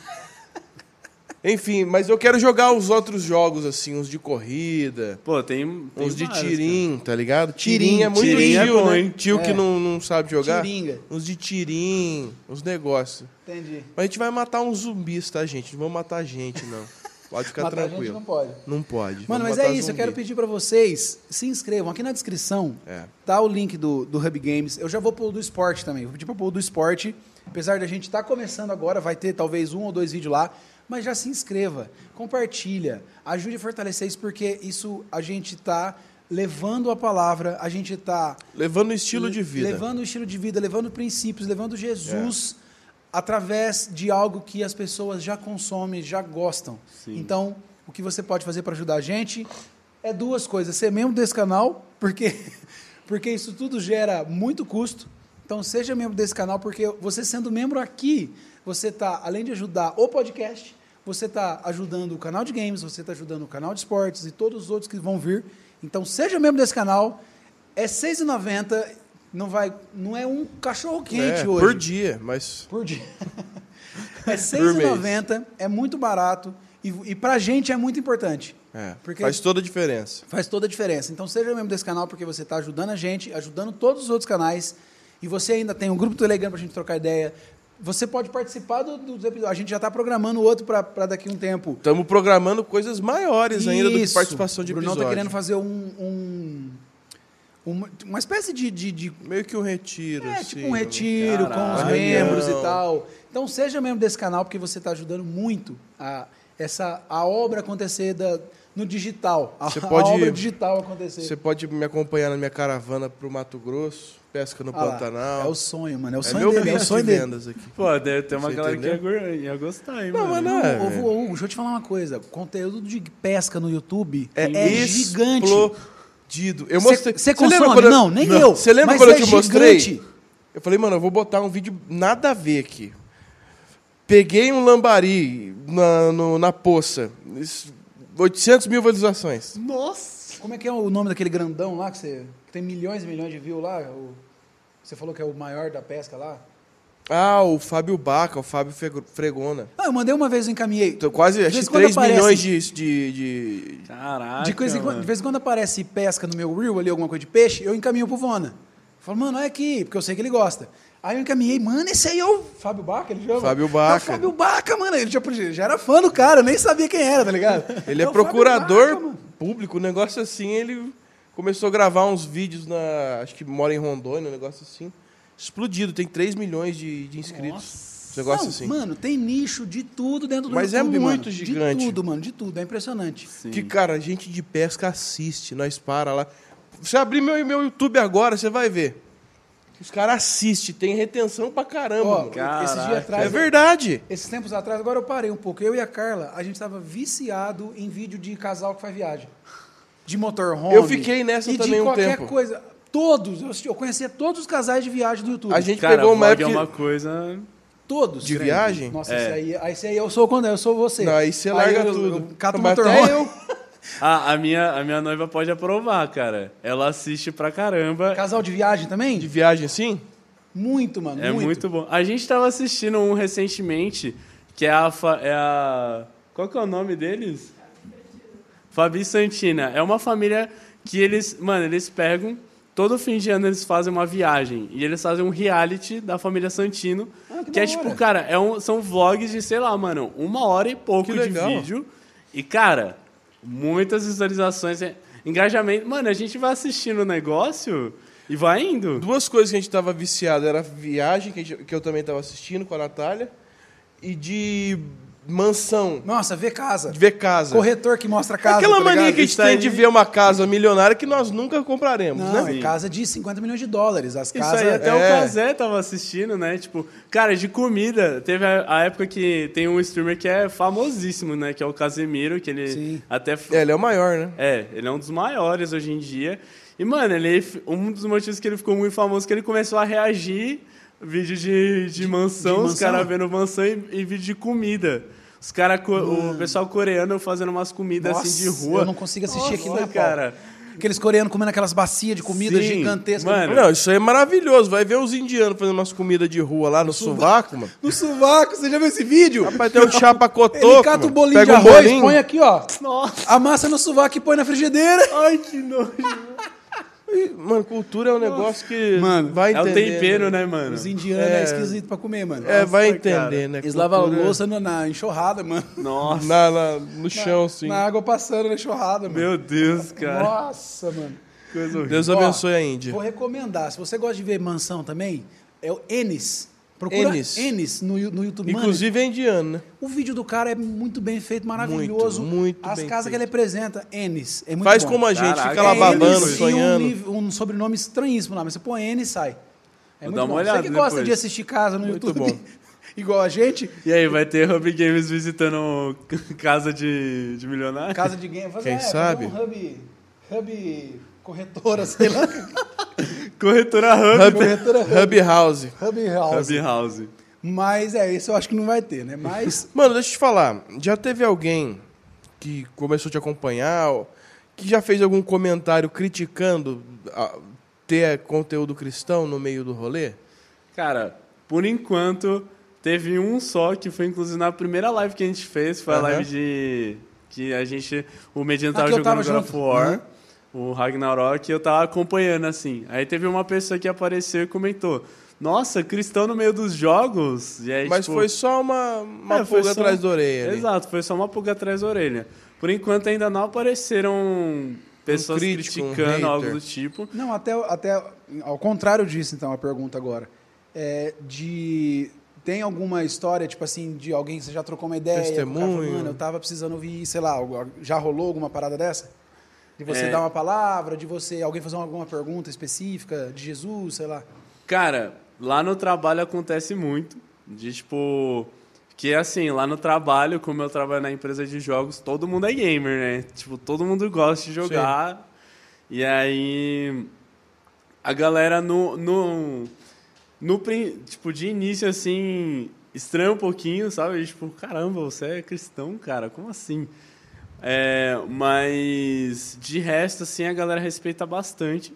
Enfim, mas eu quero jogar os outros jogos, assim, uns de corrida, Pô, tem, tem uns de vários, tirim, tá ligado? Tirim, Tirim é muito tirim é tio, bom, né? hein? Tio que É. não, não sabe jogar. Tiringa. Uns de tirim, uns negócios. Entendi. Mas a gente vai matar uns zumbis, tá, gente? Não vamos matar gente, não. Pode ficar Matar a gente tranquilo. não pode. Não pode. Mano, Vamos mas é isso. Eu zumbi. quero pedir pra vocês, se inscrevam. Aqui na descrição É. tá o link do, do Hub Games. Eu já vou pôr o do esporte também. Vou pedir pra pôr o do esporte. Apesar da gente estar começando agora, vai ter talvez um ou dois vídeos lá. Mas já se inscreva, compartilha, ajude a fortalecer isso, porque isso a gente tá levando a palavra, a gente tá Levando o estilo de vida. Levando o estilo de vida, levando princípios, levando Jesus através de algo que as pessoas já consomem, já gostam. Sim. Então, o que você pode fazer para ajudar a gente é duas coisas: ser membro desse canal, porque porque isso tudo gera muito custo. Então seja membro desse canal, porque você sendo membro aqui, você está, além de ajudar o podcast, você está ajudando o canal de games, você está ajudando o canal de esportes e todos os outros que vão vir. Então seja membro desse canal. É R$ 6,90. Não, vai, não é um cachorro quente É, hoje. Por dia, mas. Por dia. é R$ Por mês. 6,90. É muito barato. E, e pra gente é muito importante. É, Porque- faz toda a diferença. Faz toda a diferença. Então seja membro desse canal porque você está ajudando a gente, ajudando todos os outros canais. E você ainda tem um grupo do Telegram para a gente trocar ideia. Você pode participar do- dos episódios. A gente já está programando outro para daqui a um tempo. Estamos programando coisas maiores ainda do que Isso. participação de O Brunão episódio. está querendo fazer um, um- uma, uma espécie de, de, de Meio que um retiro. é, assim, tipo um retiro com os Caralho. membros e tal. Então seja membro desse canal porque você está ajudando muito a essa a obra acontecer da, no digital. A, Você a pode- obra digital acontecer. Você pode me acompanhar na minha caravana pro Mato Grosso, pesca no Ah Pantanal. É o sonho, mano. É o É sonho meu dele, é o sonho de dele. vendas aqui. Pô, deve ter uma Você galera que ia, entendeu? ia gostar, hein, Não, mano. mas não é. Hugo, deixa eu te falar uma coisa. Conteúdo de pesca no YouTube É, é, gigante. explodido. Eu mostrei. cê Você lembra consome? eu- Não, nem eu. Você lembra Mas quando é eu te mostrei? gigante. Eu falei, mano, eu vou botar um vídeo nada a ver aqui. Peguei um lambari na, no- na poça. Isso, 800 mil visualizações. Nossa! Como é que é o nome daquele grandão lá que, você, que tem milhões e milhões de views lá? O- você falou que é o maior da pesca lá? Ah, o Fábio Baca, o Fábio Fregona. Ah, eu mandei uma vez, eu encaminhei. Então, quase, acho que em quando 3 aparece- milhões de, de, de- Caraca, De, coisa mano. de vez em quando aparece pesca no meu reel ali, alguma coisa de peixe, eu encaminho pro Vona. Falo, mano, olha aqui, porque eu sei que ele gosta. Aí eu encaminhei, mano, esse aí é o Fábio Baca, ele chama? Fábio É o Baca. Fábio Baca, mano. Ele já, já era fã do cara, eu nem sabia quem era, tá ligado? Ele é, Fábio procurador Baca, público, um negócio assim, ele começou a gravar uns vídeos na. Acho que mora em Rondônia, um negócio assim. Explodido, tem 3 milhões de, de inscritos. Um negócio Não, assim. Mano, tem nicho de tudo dentro do Mas é YouTube, muito mano. gigante. De tudo, mano, de tudo. É impressionante. Sim. Que, cara, gente de pesca assiste, nós para lá. Você abrir meu, meu YouTube agora, você vai ver. Os caras assistem, tem retenção pra caramba. Caraca. esses dias atrás... é verdade. Esses tempos atrás, agora eu parei um pouco. Eu e a Carla, a gente estava viciado em vídeo de casal que faz viagem. De motorhome. Eu fiquei nessa e também de um qualquer tempo. coisa. Todos. Eu, eu conhecia todos os casais de viagem do YouTube. A gente Cara, pegou uma vlog época. é uma coisa... Todos. De viagem? Nossa, É. esse aí, aí esse aí eu sou quando eu sou você. Não, aí você larga eu- tudo. Eu, cato o Mas motorhome. até eu. Ah, a minha, a minha noiva pode aprovar, cara. Ela assiste pra caramba. Casal de viagem também? De viagem assim? Muito, mano. É muito. bom. A gente tava assistindo um recentemente, que é a, é a. Qual que é o nome deles? Fabi Santina. É uma família que eles. Mano, eles pegam. Todo fim de ano eles fazem uma viagem. E eles fazem um reality da família Santino. Ah, que que é hora. tipo, cara, é um, são vlogs de, sei lá, mano, uma hora e pouco de vídeo. E, cara, muitas visualizações. é- Engajamento. Mano, a gente vai assistindo o negócio e vai indo. Duas coisas que a gente tava viciado. Era viagem, que, a gente- que eu também tava assistindo com a Natália. E de mansão. Nossa, vê casa. De ver casa. Corretor que mostra casa. Aquela tá mania que a gente tem aí- de ver uma casa milionária que nós nunca compraremos, Não, né? é casa de 50 milhões de dólares. As Isso casas. aí, até é. o Kazé tava assistindo, né? Tipo, cara, de comida. Teve a, a época que tem um streamer que é famosíssimo, né? Que é o Casemiro, que ele Sim. até. É, ele é o maior, né? É, ele é um dos maiores hoje em dia. E, mano, ele, um dos motivos que ele ficou muito famoso é que ele começou a reagir vídeo de, de, mansão, de os mansão? caras vendo mansão e, e vídeo de comida. Os cara, co- o pessoal coreano fazendo umas comidas assim de Nossa, rua. Eu não consigo assistir Nossa, aquilo pau. cara. Aqueles coreanos comendo aquelas bacias de comida Sim, gigantescas. mano. Não, isso aí é maravilhoso. Vai ver os indianos fazendo umas comidas de rua lá no sovaco, mano. No sovaco, você já viu esse vídeo? Rapaz, tem um chapa cotoco, Ele cata o mano. bolinho Pega de um arroz, bolinho. põe aqui, ó. Nossa. Amassa no sovaco e põe na frigideira. Ai, que nojo. Mano, cultura é um negócio que Mano, vai É o entender. tempero, né, mano? Os indianos é, É. esquisito pra comer, mano. É, vai Nossa, entender, cara. né? Eles lavam Cultura- louça na, na enxurrada, mano. Nossa. Na, na- no chão, assim. Na água passando na enxurrada, mano. Meu Deus, cara. Nossa, mano. Coisa horrível. Deus Ó, abençoe a Índia. Vou recomendar. Se você gosta de ver mansão também, é o Enes. Procura Enes. Enes, no, no YouTube. Mano, Inclusive é indiano, né? o vídeo do cara é muito bem feito, maravilhoso. Muito, muito As bem casas feito. que ele apresenta, Enes. É muito Faz bom. como a gente, Caraca. fica lá babando, Enes sonhando. E um, um sobrenome estranhíssimo lá, mas você põe Enes e sai. É Vou muito dar uma bom. olhada Você que gosta depois. de assistir casa no Muito YouTube, bom. igual a gente, E aí, vai ter Hub Games visitando casa de, de milionário? casa de game, fazer, Quem é, sabe? um hub, hub corretora, sei lá. Corretora Hub. Hub, Corretora Hub. Hub House. Hub House. Hub House. Mas é, isso eu acho que não vai ter, né? Mas. Mano, deixa eu te falar. Já teve alguém que começou a te acompanhar, ou que já fez algum comentário criticando a- ter conteúdo cristão no meio do rolê? Cara, por enquanto, teve um só, que foi inclusive na primeira live que a gente fez, foi a Aham. live de. que a gente. O Mediano Ah, tava jogando tava God of. War, o Ragnarok, e eu tava acompanhando assim. Aí teve uma pessoa que apareceu e comentou: Nossa, cristão no meio dos jogos? E aí, Mas tipo, foi só uma, uma é, pulga só- atrás da orelha. Exato, foi só uma pulga atrás da orelha. Por enquanto ainda não apareceram pessoas crítico, um criticando algo hater. do tipo. Não, até, até ao contrário disso, então, a pergunta agora. É de. Tem alguma história, tipo assim, de alguém que você já trocou uma ideia? que o cara falou, Testemunho. Mano, eu tava precisando ouvir, sei lá, algo- já rolou alguma parada dessa? De você É. dar uma palavra, de você. Alguém fazer alguma pergunta específica de Jesus, sei lá. Cara, lá no trabalho acontece muito. De tipo. Que assim, lá no trabalho, como eu trabalho na empresa de jogos, todo mundo é gamer, né? Tipo, todo mundo gosta de jogar. E aí. A galera no. no, no tipo, de início, assim. Estranha um pouquinho, sabe? Tipo, caramba, você é cristão, cara? Como assim? É, mas de resto, assim, a galera respeita bastante.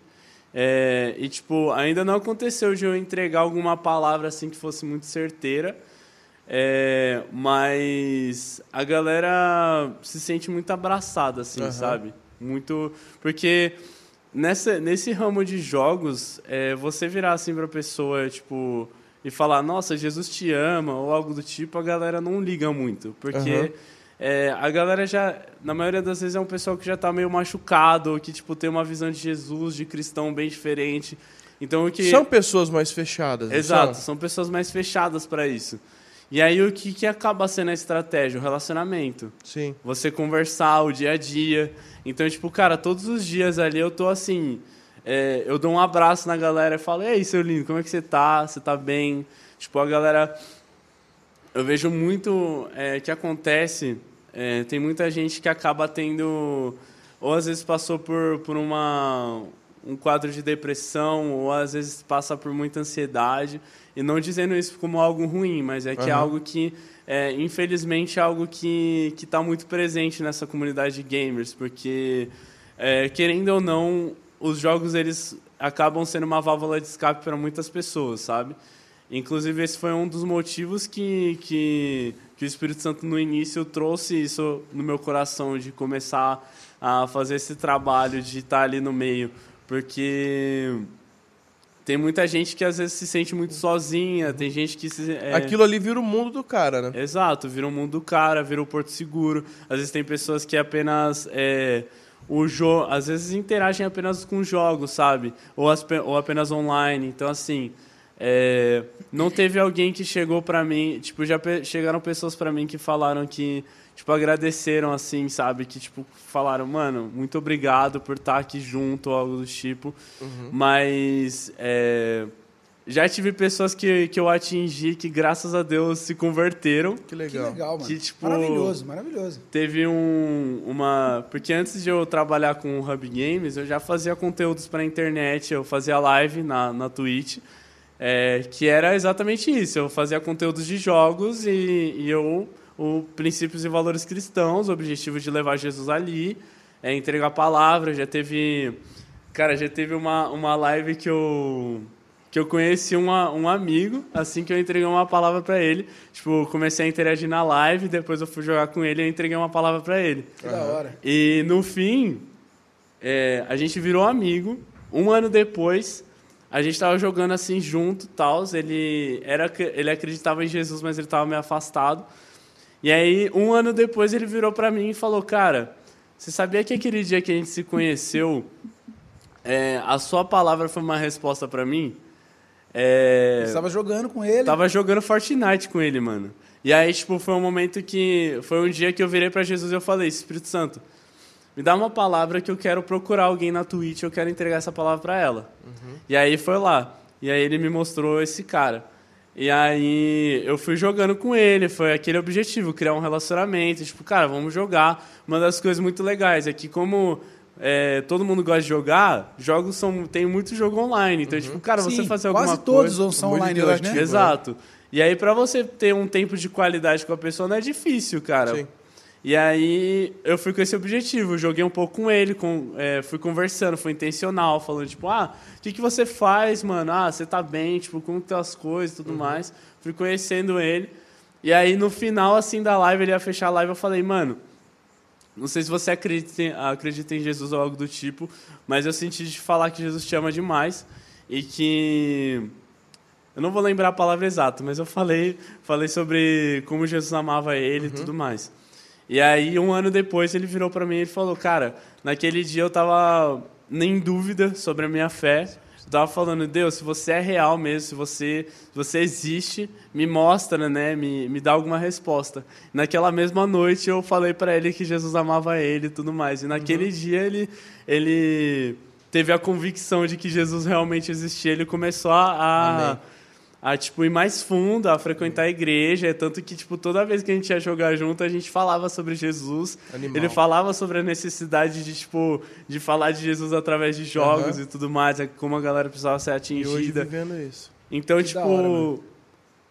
É, e, tipo, ainda não aconteceu de eu entregar alguma palavra assim que fosse muito certeira. É, mas a galera se sente muito abraçada, assim, Aham. sabe? Muito. Porque nessa, nesse ramo de jogos, é, você virar assim pra pessoa, tipo, e falar, nossa, Jesus te ama, ou algo do tipo, a galera não liga muito. Porque. Aham. É, a galera já, na maioria das vezes, é um pessoal que já tá meio machucado, ou que, tipo, tem uma visão de Jesus, de cristão bem diferente. Então, o que... São pessoas mais fechadas. Exato, são? são pessoas mais fechadas para isso. E aí, o que, que acaba sendo a estratégia? O relacionamento. Sim. Você conversar o dia a dia. Então, tipo, cara, todos os dias ali eu tô assim... é, eu dou um abraço na galera e falo, e aí, seu lindo, como é que você tá? Você tá bem? Tipo, a galera... Eu vejo muito é, que acontece... é, tem muita gente que acaba tendo... Ou às vezes passou por, por uma, um quadro de depressão, ou às vezes passa por muita ansiedade. E não dizendo isso como algo ruim, mas é que é Aham. algo que, é, infelizmente, é algo que está muito presente nessa comunidade de gamers, porque, é, querendo ou não, os jogos eles acabam sendo uma válvula de escape para muitas pessoas, sabe? Inclusive, esse foi um dos motivos que, que, que o Espírito Santo, no início, trouxe isso no meu coração, de começar a fazer esse trabalho, de estar ali no meio. Porque tem muita gente que às vezes se sente muito sozinha, tem gente que se. é, Aquilo ali vira o mundo do cara, né? Exato, vira o mundo do cara, vira o porto seguro. Às vezes tem pessoas que apenas. É, o jo às vezes interagem apenas com jogos, sabe? Ou, as ou apenas online. Então, assim. É, não teve alguém que chegou pra mim. Tipo, já pe- chegaram pessoas pra mim que falaram que. Tipo, agradeceram, assim, sabe? Que, tipo, falaram, mano, muito obrigado por estar aqui junto, ou algo do tipo. Mas. é, já tive pessoas que, que eu atingi que, graças a Deus, se converteram. Que Que legal. legal, mano. Que, tipo, Maravilhoso, maravilhoso. Teve um, uma. Porque antes de eu trabalhar com o Hub Games, eu já fazia conteúdos para a internet, eu fazia live na, na Twitch, é, que era exatamente isso. Eu fazia conteúdos de jogos e, e eu. O princípios e valores cristãos, o objetivo de levar Jesus ali, é entregar a palavra. Já teve. Cara, já teve uma, uma live que eu que eu conheci uma, um amigo, assim que eu entreguei uma palavra para ele. Tipo, comecei a interagir na live, depois eu fui jogar com ele e entreguei uma palavra para ele. Que da hora. E no fim, é, a gente virou amigo. Um ano depois, a gente tava jogando assim junto, tal. Ele era ele acreditava em Jesus, mas ele tava meio afastado. E aí, um ano depois, ele virou para mim e falou: "Cara, você sabia que aquele dia que a gente se conheceu, é, a sua palavra foi uma resposta para mim?" É, Você estava jogando com ele. Tava jogando Fortnite com ele, mano. E aí, tipo, foi um momento que. Foi um dia que eu virei pra Jesus e eu falei: Espírito Santo, me dá uma palavra que eu quero procurar alguém na Twitch, eu quero entregar essa palavra pra ela. E aí foi lá. E aí ele me mostrou esse cara. E aí eu fui jogando com ele, foi aquele objetivo, criar um relacionamento. Tipo, cara, vamos jogar. Uma das coisas muito legais é que como é, todo mundo gosta de jogar, jogos são. Tem muito jogo online. Então, tipo, cara, você Sim, fazer alguma quase coisa. todos são online hoje, né? Exato. E aí, pra você ter um tempo de qualidade com a pessoa, não é difícil, cara. Sim. E aí, eu fui com esse objetivo. Joguei um pouco com ele, com, é, fui conversando, foi intencional, falando, tipo, ah, o que, que você faz, mano? Ah, você tá bem, tipo, como estão as coisas e tudo mais. Fui conhecendo ele. E aí, no final, assim, da live, ele ia fechar a live, eu falei, mano, não sei se você acredita em, acredita em Jesus ou algo do tipo, mas eu senti de falar que Jesus te ama demais e que eu não vou lembrar a palavra exata, mas eu falei, falei sobre como Jesus amava ele e tudo mais. E aí um ano depois ele virou para mim e falou: "Cara, naquele dia eu tava em dúvida sobre a minha fé. Eu tava falando, Deus, se você é real mesmo, se você, se você existe, me mostra, né? Me, me dá alguma resposta. Naquela mesma noite eu falei para ele que Jesus amava ele e tudo mais. E naquele dia ele, ele teve a convicção de que Jesus realmente existia. Ele começou a, a. a, tipo, ir mais fundo, a frequentar a igreja. É Tanto que, tipo, toda vez que a gente ia jogar junto, a gente falava sobre Jesus. Animal. Ele falava sobre a necessidade de, tipo, de falar de Jesus através de jogos Aham. e tudo mais, é como a galera precisava ser E atingida. hoje vivendo isso. Então, Que tipo, hora,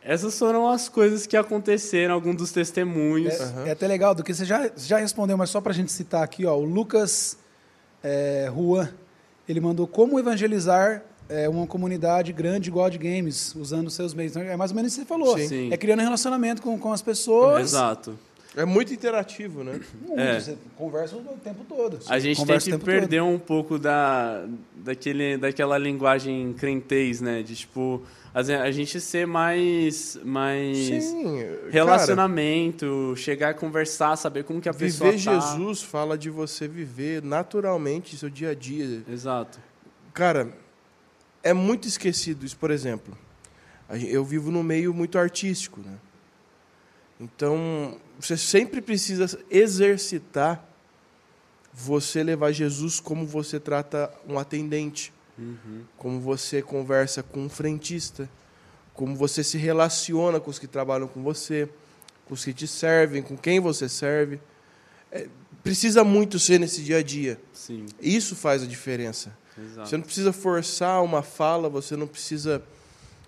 essas foram as coisas que aconteceram, alguns dos testemunhos. É, é até legal, do que você já, já respondeu, mas só pra gente citar aqui, ó, o Lucas é, Juan, ele mandou como evangelizar é, uma comunidade grande igual a de games, usando seus meios. Então, é mais ou menos isso que você falou. Sim. Sim. É criando relacionamento com, com as pessoas. Exato. É muito interativo, né? Muito, É. Você conversa o tempo todo. A gente tem que perder um pouco da, daquele, daquela linguagem crentez, né? De, tipo, a a gente ser mais, mais Sim. relacionamento, chegar a conversar, saber como que a Cara, pessoa viver tá. Jesus fala de você viver naturalmente seu dia a dia. Exato. Cara, é muito esquecido isso, por exemplo. Eu vivo num meio muito artístico, né? Então, você sempre precisa exercitar você levar Jesus como você trata um atendente, como você conversa com um frentista, como você se relaciona com os que trabalham com você, com os que te servem, com quem você serve. É, precisa muito ser nesse dia a dia. Sim, Isso faz a diferença. exato. Você não precisa forçar uma fala, você não precisa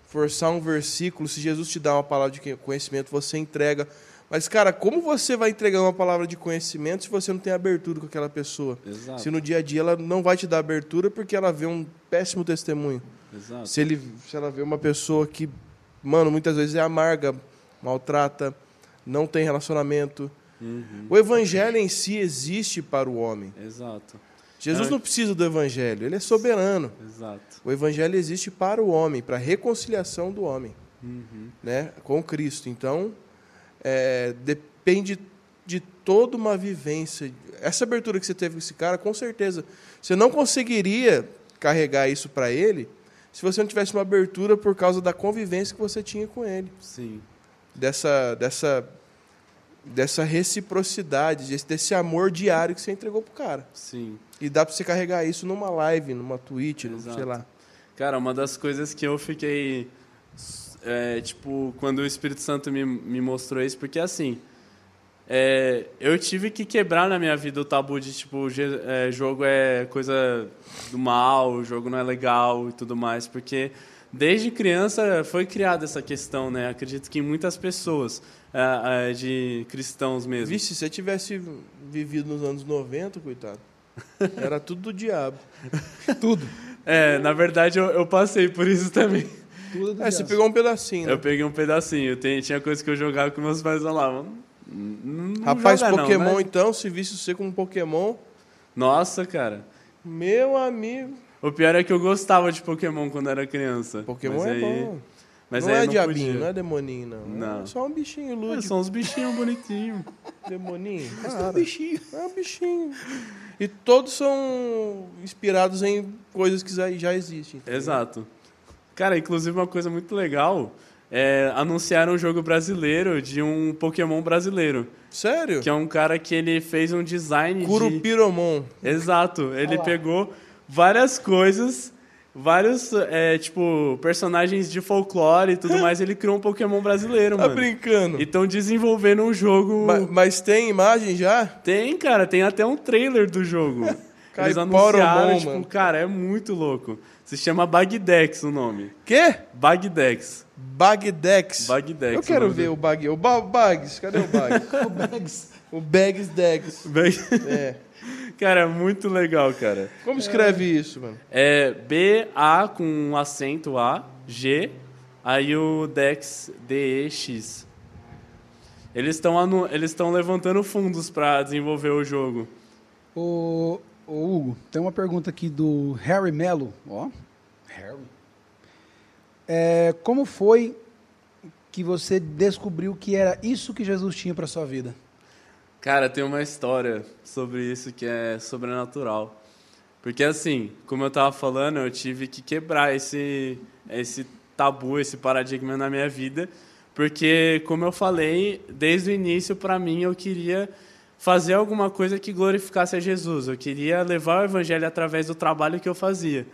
forçar um versículo. Se Jesus te dá uma palavra de conhecimento, você entrega. Mas, cara, como você vai entregar uma palavra de conhecimento se você não tem abertura com aquela pessoa? Exato. Se no dia a dia ela não vai te dar abertura porque ela vê um péssimo testemunho. Exato. Se, ele, se ela vê uma pessoa que, mano, muitas vezes é amarga, maltrata, não tem relacionamento. Uhum. O evangelho em si existe para o homem. Exato. Jesus É. não precisa do evangelho, ele é soberano. Exato. O evangelho existe para o homem, para a reconciliação do homem, Uhum. né, com Cristo. Então, é, depende de toda uma vivência. Essa abertura que você teve com esse cara, com certeza, você não conseguiria carregar isso para ele se você não tivesse uma abertura por causa da convivência que você tinha com ele, Sim. dessa dessa dessa reciprocidade, desse, desse amor diário que você entregou pro cara. Sim. E dá para você carregar isso numa live, numa Twitch, num, sei lá. Cara, uma das coisas que eu fiquei. é, tipo, quando o Espírito Santo me, me mostrou isso, porque assim. é, eu tive que quebrar na minha vida o tabu de, tipo, é, jogo é coisa do mal, o jogo não é legal e tudo mais, porque desde criança foi criada essa questão, né? Acredito que em muitas pessoas, é, é, de cristãos mesmo. Vixe, se você tivesse vivido nos anos 90, coitado, era tudo do diabo. Tudo. É, na verdade eu, eu passei por isso também. Tudo do É, você pegou um pedacinho, né? Eu peguei um pedacinho. Tem, tinha coisa que eu jogava que meus pais falavam. "Não- não Rapaz, joga não, Pokémon, né?" então, se visse você com um Pokémon, Nossa, cara. meu amigo. O pior é que eu gostava de Pokémon quando era criança. Pokémon Mas é aí- bom. Mas não é não diabinho, podia. não é demoninho, não. Não. É só um bichinho É, lúdico. são uns bichinhos bonitinhos. Demoninho. Mas Para. tem um bichinho. É um bichinho. E todos são inspirados em coisas que já, existem. entendeu? Exato. Cara, inclusive uma coisa muito legal é anunciaram um jogo brasileiro de um Pokémon brasileiro. Sério? Que é um cara que ele fez um design de... Curupiromon. Exato. Ele pegou várias coisas, vários, é, tipo, personagens de folclore e tudo mais. Ele criou um Pokémon brasileiro, Tá mano. brincando. E estão desenvolvendo um jogo. Ma- Mas, tem imagem já? Tem, cara, tem até um trailer do jogo. Eles anunciaram, bom, tipo, mano. cara, é muito louco. Se chama Bagdex o nome. Quê? Bagdex. Bagdex. Bagdex. Eu quero ver o Bag. O ba Bags, cadê o Bag? O Bags. o Bags Degs. Bag- É. Cara, é muito legal, cara. Como escreve isso, mano? É B-A com um acento A, G, aí o Dex D-E-X. Eles estão anu- eles estão levantando fundos para desenvolver o jogo. Ô, ô, Hugo, tem uma pergunta aqui do Harry Mello. Ó, Harry. É, como foi que você descobriu que era isso que Jesus tinha para sua vida? Cara, tem uma história sobre isso que é sobrenatural. Porque assim, como eu tava falando, eu tive que quebrar esse esse tabu, esse paradigma na minha vida, porque como eu falei, desde o início para mim eu queria fazer alguma coisa que glorificasse a Jesus. Eu queria levar o evangelho através do trabalho que eu fazia.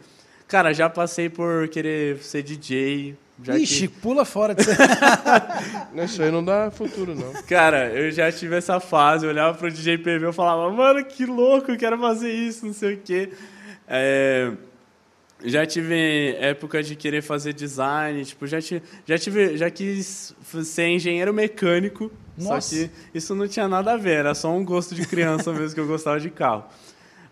Cara, já passei por querer ser DJ, já que- Ixi, pula fora disso. Não, Isso aí não dá futuro, não. Cara, eu já tive essa fase, eu olhava pro DJ PV e falava, mano, que louco, eu quero fazer isso, não sei o quê. É, já tive época de querer fazer design, tipo, já tive, já tive, já quis ser engenheiro mecânico, Nossa. só que isso não tinha nada a ver, era só um gosto de criança mesmo que eu gostava de carro.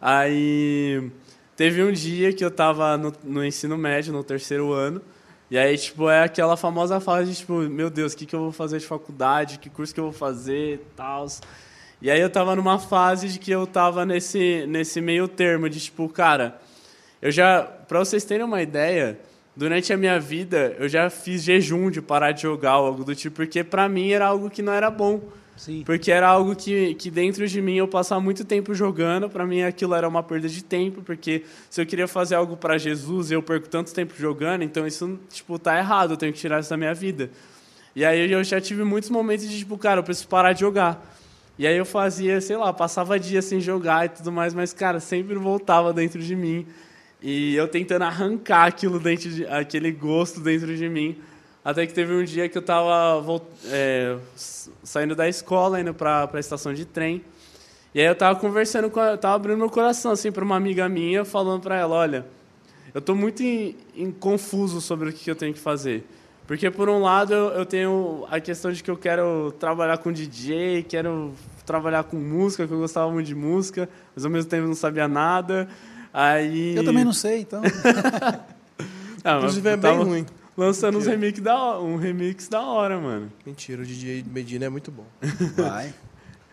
Aí teve um dia que eu tava no, no ensino médio, no terceiro ano, e aí, tipo, é aquela famosa fase de, tipo, meu Deus, o que, que eu vou fazer de faculdade, que curso que eu vou fazer tal. E aí eu tava numa fase de que eu tava nesse, nesse meio termo, de tipo, cara, eu já, pra vocês terem uma ideia, durante a minha vida, eu já fiz jejum de parar de jogar, algo do tipo, porque pra mim era algo que não era bom. Sim. Porque era algo que, que dentro de mim eu passava muito tempo jogando, para mim aquilo era uma perda de tempo, porque se eu queria fazer algo para Jesus eu perco tanto tempo jogando, então isso tipo tá errado, eu tenho que tirar isso da minha vida. E aí eu já tive muitos momentos de tipo, cara, eu preciso parar de jogar. E aí eu fazia, sei lá, passava dias sem jogar e tudo mais, mas cara, sempre voltava dentro de mim. E eu tentando arrancar aquilo dentro de, aquele gosto dentro de mim. Até que teve um dia que eu tava vol- é, saindo da escola, indo pra, pra estação de trem. E aí eu tava conversando com a, eu tava abrindo meu coração assim para uma amiga minha, falando para ela, olha, eu tô muito em, em confuso sobre o que eu tenho que fazer. Porque por um lado eu, eu tenho a questão de que eu quero trabalhar com DJ, quero trabalhar com música, que eu gostava muito de música, mas ao mesmo tempo não sabia nada. Aí Eu também não sei, então. Ah, Inclusive é bem tava ruim. Lançando uns remix da hora, um remix da hora, mano. Mentira, o DJ Medina é muito bom. Vai.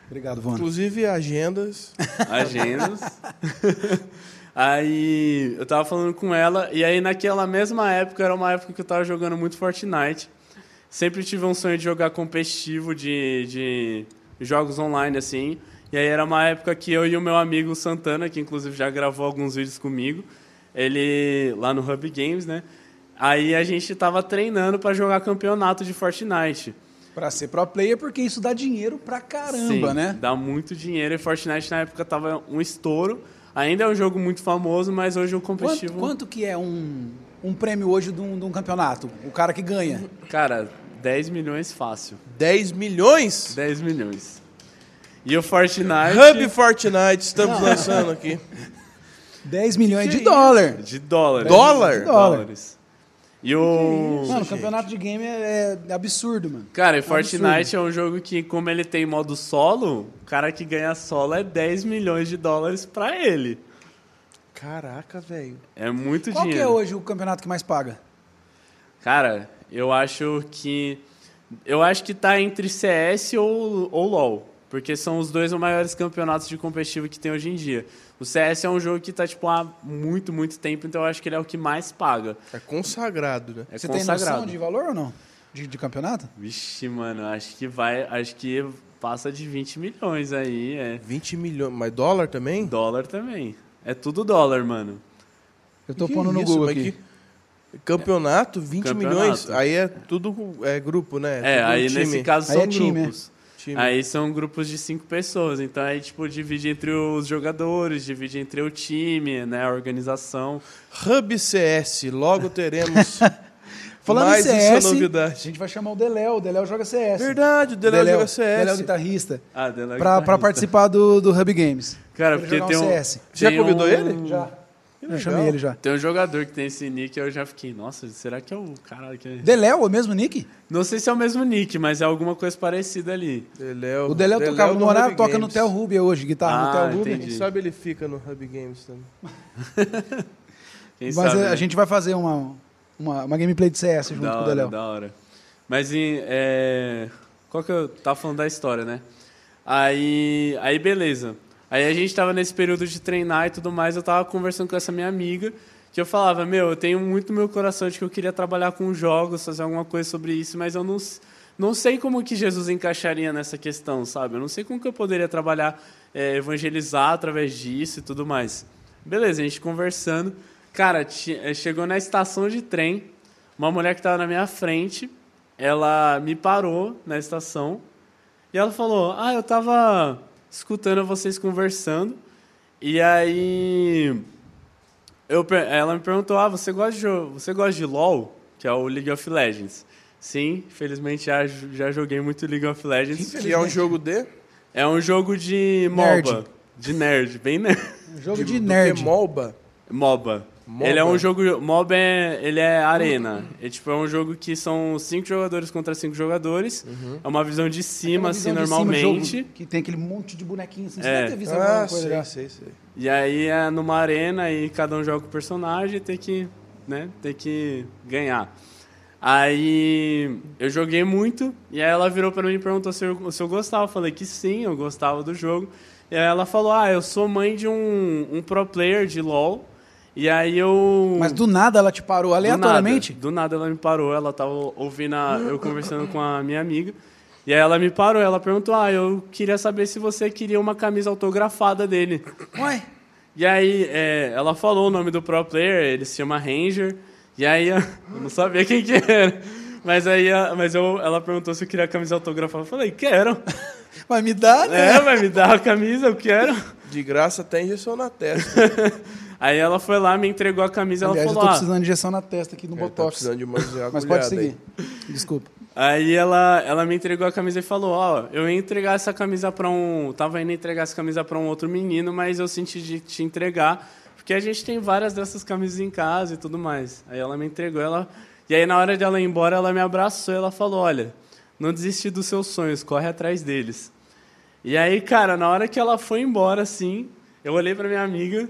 Obrigado, Vona. Inclusive, agendas. agendas. aí eu tava falando com ela, e aí naquela mesma época, era uma época que eu tava jogando muito Fortnite. Sempre tive um sonho de jogar competitivo de, de jogos online, assim. E aí era uma época que eu e o meu amigo Santana, que inclusive já gravou alguns vídeos comigo, ele lá no Hub Games, né? Aí a gente tava treinando para jogar campeonato de Fortnite. Pra ser pro player, porque isso dá dinheiro pra caramba, Sim, né? Dá muito dinheiro e Fortnite na época tava um estouro. Ainda é um jogo muito famoso, mas hoje o Quanto, competitivo. quanto que é um, um prêmio hoje de um, de um campeonato? O cara que ganha. Cara, 10 milhões fácil. 10 milhões? 10 milhões. E o Fortnite. Hub Fortnite, estamos lançando aqui. 10 milhões de dólar. De dólares. Dólar? De dólares. E o. Mano, o campeonato de game é, é absurdo, mano. Cara, e Absurdo. Fortnite é um jogo que, como ele tem modo solo, o cara que ganha solo é 10 milhões de dólares pra ele. Caraca, velho. É muito Qual que dinheiro. é hoje o campeonato que mais paga? Cara, eu acho que. Eu acho que tá entre CS ou, ou LoL. Porque são os dois maiores campeonatos de competitivo que tem hoje em dia. O CS é um jogo que tá, tipo, há muito, muito tempo, então eu acho que ele é o que mais paga. É consagrado, né? É Você tem consagrado. noção de valor ou não? De, de campeonato? Vixe, mano, acho que vai. Acho que passa de 20 milhões aí. É 20 milhões. Mas dólar também? dólar também. É tudo dólar, mano. Eu tô Que pondo no isso, Google mas aqui. que- Campeonato, 20 Campeonato. milhões. Aí é tudo é grupo, né? É, tudo aí time. nesse caso Aí são é time, grupos. Time. Aí são grupos de cinco pessoas, então aí tipo divide entre os jogadores, divide entre o time, né, a organização. Hub CS, logo teremos. Falando Mais em isso é CS, novidade. a gente vai chamar o Deléo. O Deléo joga CS. Verdade, o Deléo joga CS. Deléo guitarrista. Ah, dela Pra, pra participar do, do Hub Games. Cara, Pra porque tem um. CS. Já tem convidou um- ele? Já. Legal. chamei ele já. Tem um jogador que tem esse nick, eu já fiquei, nossa, será que é o cara que é... Deléo, é o mesmo nick? Não sei se é o mesmo nick, mas é alguma coisa parecida ali. Deléo, O Deléo tocava do no horário, toca no. Tel Rubia hoje, guitarra no Ah, Tel Rubia. Quem sabe ele fica no Hub Games também. Quem Mas sabe, é, a né? gente vai fazer uma, uma, uma gameplay de CS junto da com o hora, Deléo. da hora. Mas em, é... qual que eu tava falando da história, né? Aí, aí beleza. Aí a gente tava nesse período de treinar e tudo mais, eu tava conversando com essa minha amiga, que eu falava, meu, eu tenho muito no meu coração de que eu queria trabalhar com jogos, fazer alguma coisa sobre isso, mas eu não, não sei como que Jesus encaixaria nessa questão, sabe? Eu não sei como que eu poderia trabalhar, é, evangelizar através disso e tudo mais. Beleza, a gente conversando. Cara, eh, chegou na estação de trem, uma mulher que estava na minha frente, ela me parou na estação e ela falou: Ah, eu tava escutando vocês conversando. E aí. Eu, ela me perguntou: Ah, você gosta, de, você gosta de LOL? Que é o League of Legends. Sim, felizmente já, já joguei muito League of Legends. Que é um jogo de... É um jogo de Nerd. MOBA. De nerd, bem nerd. Um jogo de, do que nerd. MOBA. MOBA. MOBA. Ele é um jogo. MOBA é, ele é arena. É, tipo, é um jogo que são cinco jogadores contra cinco jogadores. É uma visão de cima, Aquela assim, visão de cima do normalmente. jogo, que tem aquele monte de bonequinho assim. Você É. deve ter visto Ah, alguma coisa sei, já. sei, sei. E aí é numa arena e cada um joga com o personagem e tem que, né, tem que ganhar. Aí eu joguei muito e aí ela virou pra mim e perguntou se eu, se eu gostava. Eu falei que sim, eu gostava do jogo. E aí ela falou: Ah, eu sou mãe de um, um pro player de LoL. E aí eu. Mas do nada ela te parou Do aleatoriamente? nada, do nada ela me parou, ela tava ouvindo a- eu conversando com a minha amiga. E aí ela me parou, ela perguntou: "Ah, eu queria saber se você queria uma camisa autografada dele". Ué, E aí é, ela falou o nome do pro player, ele se chama Ranger. E aí eu não sabia quem que era. Mas aí mas eu, ela perguntou se eu queria a camisa autografada. Eu falei: "Quero". vai me dar? É, vai me dar a camisa, eu quero. De graça até injeção na testa. Aí ela foi lá, me entregou a camisa, ela Aliás, eu falou: tô "Ah, precisando de injeção na testa aqui no Ele tá Botox. precisando de umas Mas pode seguir. aí. Desculpa. Aí ela, ela me entregou a camisa e falou, ó, eu ia entregar essa camisa pra um... Tava indo entregar essa camisa pra um outro menino, mas eu senti de te entregar, porque a gente tem várias dessas camisas em casa e tudo mais. Aí ela me entregou, ela... E aí na hora de ela ir embora, ela me abraçou e ela falou, olha, não desiste dos seus sonhos, corre atrás deles. E aí, cara, na hora que ela foi embora, assim, eu olhei pra minha amiga,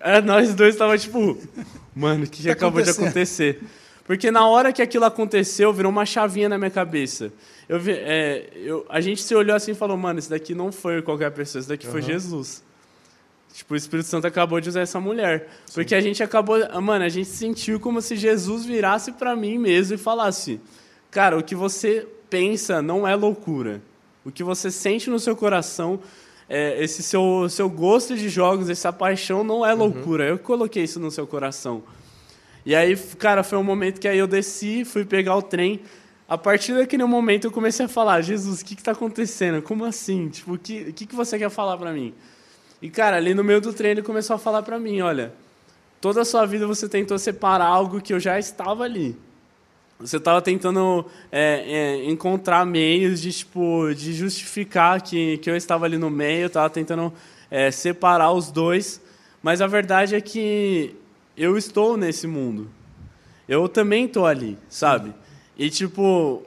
é, nós dois tava tipo, mano, o que, que Tá acabou de acontecer? Porque na hora que aquilo aconteceu, virou uma chavinha na minha cabeça. Eu vi, é, eu- a gente se olhou assim e falou, mano, isso daqui não foi qualquer pessoa, isso daqui foi Jesus. Tipo, o Espírito Santo acabou de usar essa mulher. Porque a gente acabou. Mano, a gente sentiu como se Jesus virasse pra mim mesmo e falasse: Cara, o que você pensa não é loucura. O que você sente no seu coração, é, esse seu, seu gosto de jogos, essa paixão não é loucura. Eu coloquei isso no seu coração. E aí, cara, foi um momento que aí eu desci, fui pegar o trem. A partir daquele momento eu comecei a falar: Jesus, o que está acontecendo? Como assim? Tipo, o que, que, que você quer falar pra mim? E, cara, ali no meio do trem ele começou a falar pra mim: olha, toda a sua vida você tentou separar algo que eu já estava ali. Você estava tentando é, é, encontrar meios de, tipo, de justificar que, que eu estava ali no meio, estava tentando é, separar os dois. Mas a verdade é que eu estou nesse mundo. Eu também estou ali, sabe? E, tipo,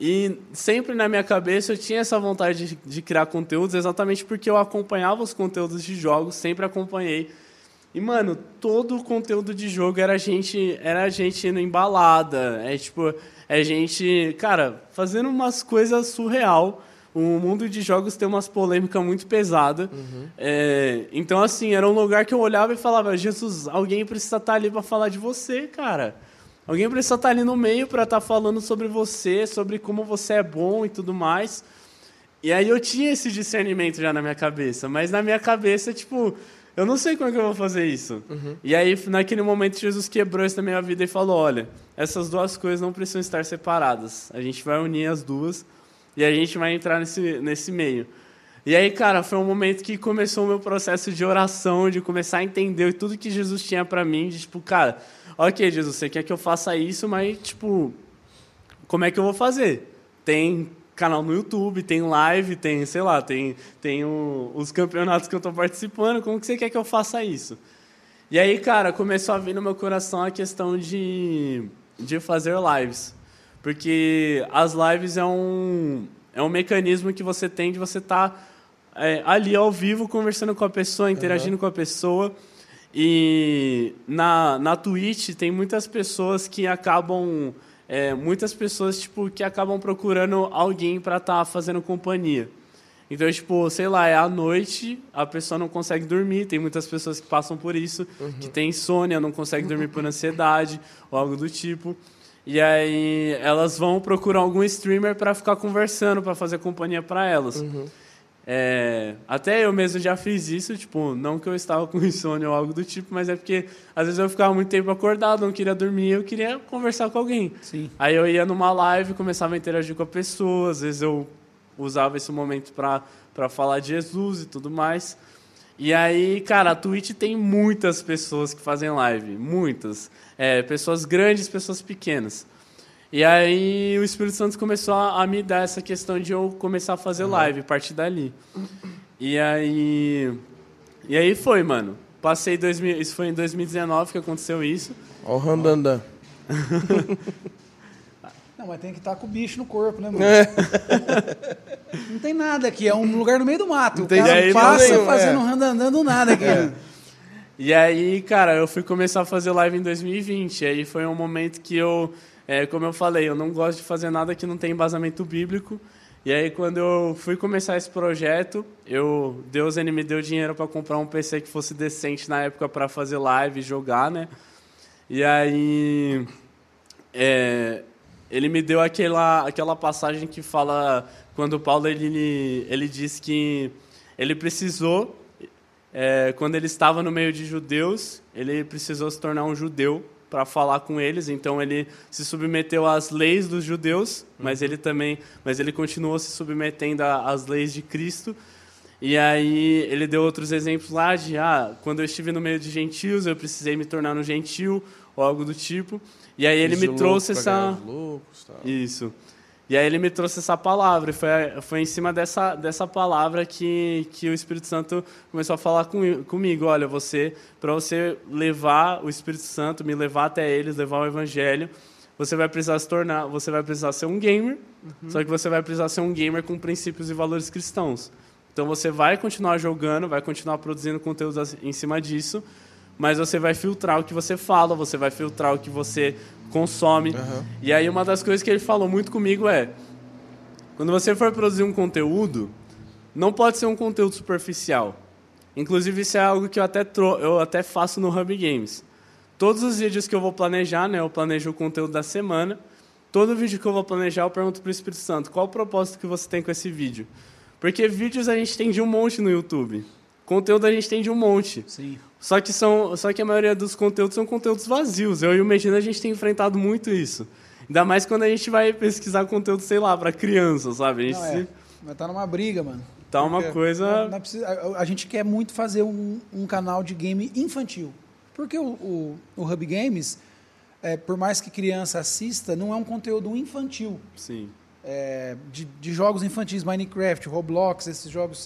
e sempre na minha cabeça eu tinha essa vontade de, de criar conteúdos exatamente porque eu acompanhava os conteúdos de jogos, sempre acompanhei. E, mano, todo o conteúdo de jogo era a gente, era a gente indo em balada. É tipo, é gente, cara, fazendo umas coisas surreal. O mundo de jogos tem umas polêmicas muito pesadas. É, então, assim, era um lugar que eu olhava e falava: Jesus, alguém precisa estar ali para falar de você, cara. Alguém precisa estar ali no meio para estar falando sobre você, sobre como você é bom e tudo mais. E aí eu tinha esse discernimento já na minha cabeça, mas na minha cabeça, tipo, eu não sei como é que eu vou fazer isso. E aí, naquele momento, Jesus quebrou isso na minha vida e falou: olha, essas duas coisas não precisam estar separadas. A gente vai unir as duas e a gente vai entrar nesse, nesse meio. E aí, cara, foi um momento que começou o meu processo de oração, de começar a entender tudo que Jesus tinha para mim, de tipo, cara, ok, Jesus, você quer que eu faça isso, mas, tipo, como é que eu vou fazer? Tem canal no YouTube, tem live, tem, sei lá, tem, tem o, os campeonatos que eu estou participando, como que você quer que eu faça isso? E aí, cara, começou a vir no meu coração a questão de, de fazer lives. Porque as lives é um, é um mecanismo que você tem de você estar tá, é, ali ao vivo conversando com a pessoa, interagindo uhum. com a pessoa. E na, na Twitch tem muitas pessoas que acabam é, muitas pessoas tipo que acabam procurando alguém para estar tá fazendo companhia. Então, tipo, sei lá, é à noite, a pessoa não consegue dormir. Tem muitas pessoas que passam por isso, uhum. que tem insônia, não consegue dormir por ansiedade ou algo do tipo. E aí elas vão procurar algum streamer para ficar conversando, para fazer companhia para elas. Uhum. É, até eu mesmo já fiz isso, tipo, não que eu estava com insônia ou algo do tipo, mas é porque às vezes eu ficava muito tempo acordado, não queria dormir, eu queria conversar com alguém. Sim. Aí eu ia numa live, começava a interagir com a pessoa, às vezes eu usava esse momento para falar de Jesus e tudo mais. E aí, cara, a Twitch tem muitas pessoas que fazem live, muitas. É, pessoas grandes, pessoas pequenas. E aí o Espírito Santo começou a, a me dar essa questão de eu começar a fazer live a partir dali. E aí. E aí foi, mano. Passei 2000, isso foi em 2019 que aconteceu isso. Ó o Randandan. Não, mas tem que estar tá com o bicho no corpo, né, mano? É. Não tem nada aqui, é um lugar no meio do mato. Não o cara aí, passa não fazendo é. um randandan do nada aqui. É. E aí, cara, eu fui começar a fazer live em 2020. E aí foi um momento que eu é, como eu falei, eu não gosto de fazer nada que não tem embasamento bíblico. E aí, quando eu fui começar esse projeto, eu Deus ele me deu dinheiro para comprar um PC que fosse decente na época para fazer live, jogar, né? E aí, é, ele me deu aquela aquela passagem que fala quando Paulo ele ele diz que ele precisou é, quando ele estava no meio de judeus, ele precisou se tornar um judeu para falar com eles. Então ele se submeteu às leis dos judeus, mas ele também, mas ele continuou se submetendo às leis de Cristo. E aí ele deu outros exemplos lá de ah, quando eu estive no meio de gentios, eu precisei me tornar um gentil ou algo do tipo. E aí ele me trouxe essa loucos, isso. E aí ele me trouxe essa palavra, e foi, foi em cima dessa, dessa palavra que, que o Espírito Santo começou a falar com, comigo. Olha, você, para você levar o Espírito Santo, me levar até eles, levar o Evangelho, você vai precisar se tornar, você vai precisar ser um gamer, uhum. só que você vai precisar ser um gamer com princípios e valores cristãos. Então você vai continuar jogando, vai continuar produzindo conteúdo em cima disso, mas você vai filtrar o que você fala, você vai filtrar o que você consome. Uhum. E aí uma das coisas que ele falou muito comigo é: quando você for produzir um conteúdo, não pode ser um conteúdo superficial. Inclusive isso é algo que eu até eu até faço no Hub Games. Todos os vídeos que eu vou planejar, né, eu planejo o conteúdo da semana. Todo vídeo que eu vou planejar, eu pergunto para o Espírito Santo: qual o propósito que você tem com esse vídeo? Porque vídeos a gente tem de um monte no YouTube. Conteúdo a gente tem de um monte. Sim. Só que, são, só que a maioria dos conteúdos são conteúdos vazios. Eu e o Medina, a gente tem enfrentado muito isso. Ainda mais quando a gente vai pesquisar conteúdo, sei lá, para criança, sabe? A gente não, é. se... Mas tá numa briga, mano. Tá uma coisa... Não, não precisa... a, a, gente quer muito fazer um, um canal de game infantil. Porque o, o, o Hub Games, é, por mais que criança assista, não é um conteúdo infantil. Sim. É, de, de, jogos infantis, Minecraft, Roblox, esses jogos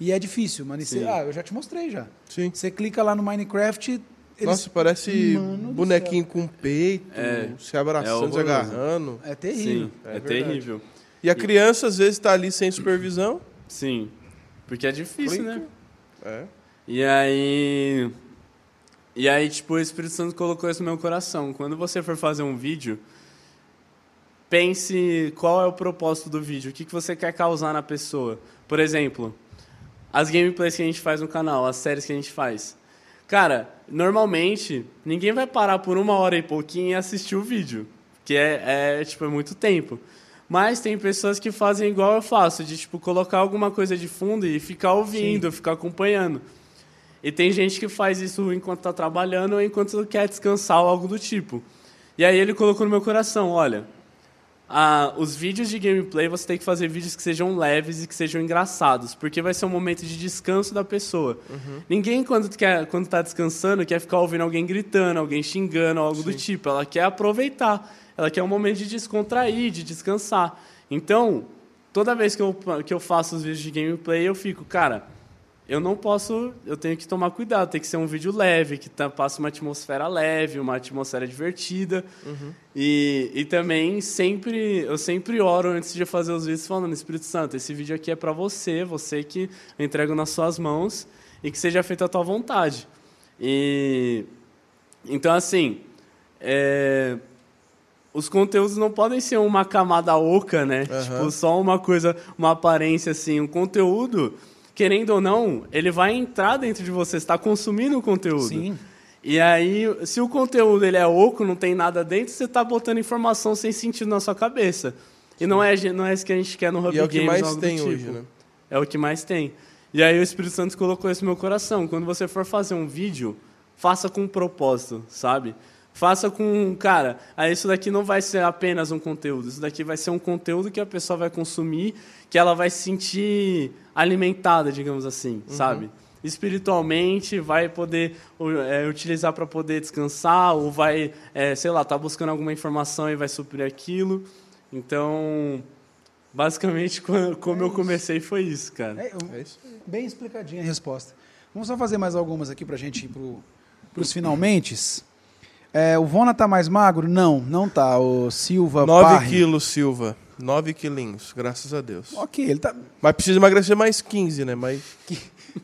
e é difícil, mano. Você, ah, eu já te mostrei já. Sim. Você clica lá no Minecraft. Eles... Nossa, parece mano bonequinho com peito, é, se abraçando, é se agarrando. É terrível. Sim, é, é terrível. E a criança, às vezes, está ali sem supervisão. Sim. Porque é difícil, Clica. né? É. E aí. E aí, tipo, o Espírito Santo colocou isso no meu coração. Quando você for fazer um vídeo, pense qual é o propósito do vídeo, o que, que você quer causar na pessoa. Por exemplo, as gameplays que a gente faz no canal, as séries que a gente faz. Cara, normalmente, ninguém vai parar por uma hora e pouquinho e assistir o vídeo, que é, é, tipo, é muito tempo. Mas tem pessoas que fazem igual eu faço, de tipo, colocar alguma coisa de fundo e ficar ouvindo, Sim. ficar acompanhando. E tem gente que faz isso enquanto está trabalhando ou enquanto quer descansar ou algo do tipo. E aí ele colocou no meu coração, olha, ah, os vídeos de gameplay você tem que fazer vídeos que sejam leves e que sejam engraçados, porque vai ser um momento de descanso da pessoa. Ninguém, quando quer, quando está descansando, quer ficar ouvindo alguém gritando, alguém xingando, algo do tipo. Ela quer aproveitar. Ela quer um momento de descontrair, de descansar. Então, toda vez que eu, que eu faço os vídeos de gameplay, eu fico, cara, eu não posso, eu tenho que tomar cuidado, tem que ser um vídeo leve, que tá, passa uma atmosfera leve, uma atmosfera divertida. E, e também sempre, eu sempre oro antes de fazer os vídeos falando, Espírito Santo, esse vídeo aqui é para você, você que eu entrego nas suas mãos e que seja feita a tua vontade. E então assim, é, os conteúdos não podem ser uma camada oca, né? Aham. Tipo, só uma coisa, uma aparência assim. O conteúdo, querendo ou não, ele vai entrar dentro de você, você está consumindo o conteúdo. Sim. E aí, se o conteúdo ele é oco, não tem nada dentro, você está botando informação sem sentido na sua cabeça. E não é, não é isso que a gente quer no Hub E é o que Games, mais tem tipo. hoje, né? É o que mais tem. E aí o Espírito Santo colocou isso no meu coração. Quando você for fazer um vídeo, faça com um propósito, sabe? Faça com, cara, aí isso daqui não vai ser apenas um conteúdo, isso daqui vai ser um conteúdo que a pessoa vai consumir, que ela vai se sentir alimentada, digamos assim, sabe? Espiritualmente, vai poder é, utilizar para poder descansar, ou vai, é, sei lá, tá buscando alguma informação e vai suprir aquilo. Então, basicamente, co- como eu comecei foi isso, cara. É, eu- É isso bem explicadinha a resposta. Vamos só fazer mais algumas aqui pra gente ir para os finalmente. É, o Vona tá mais magro? Não, não tá. O Silva 9 Parri. quilos, Silva. 9 quilinhos, graças a Deus. Ok, ele tá. Mas precisa emagrecer mais 15, né? Mas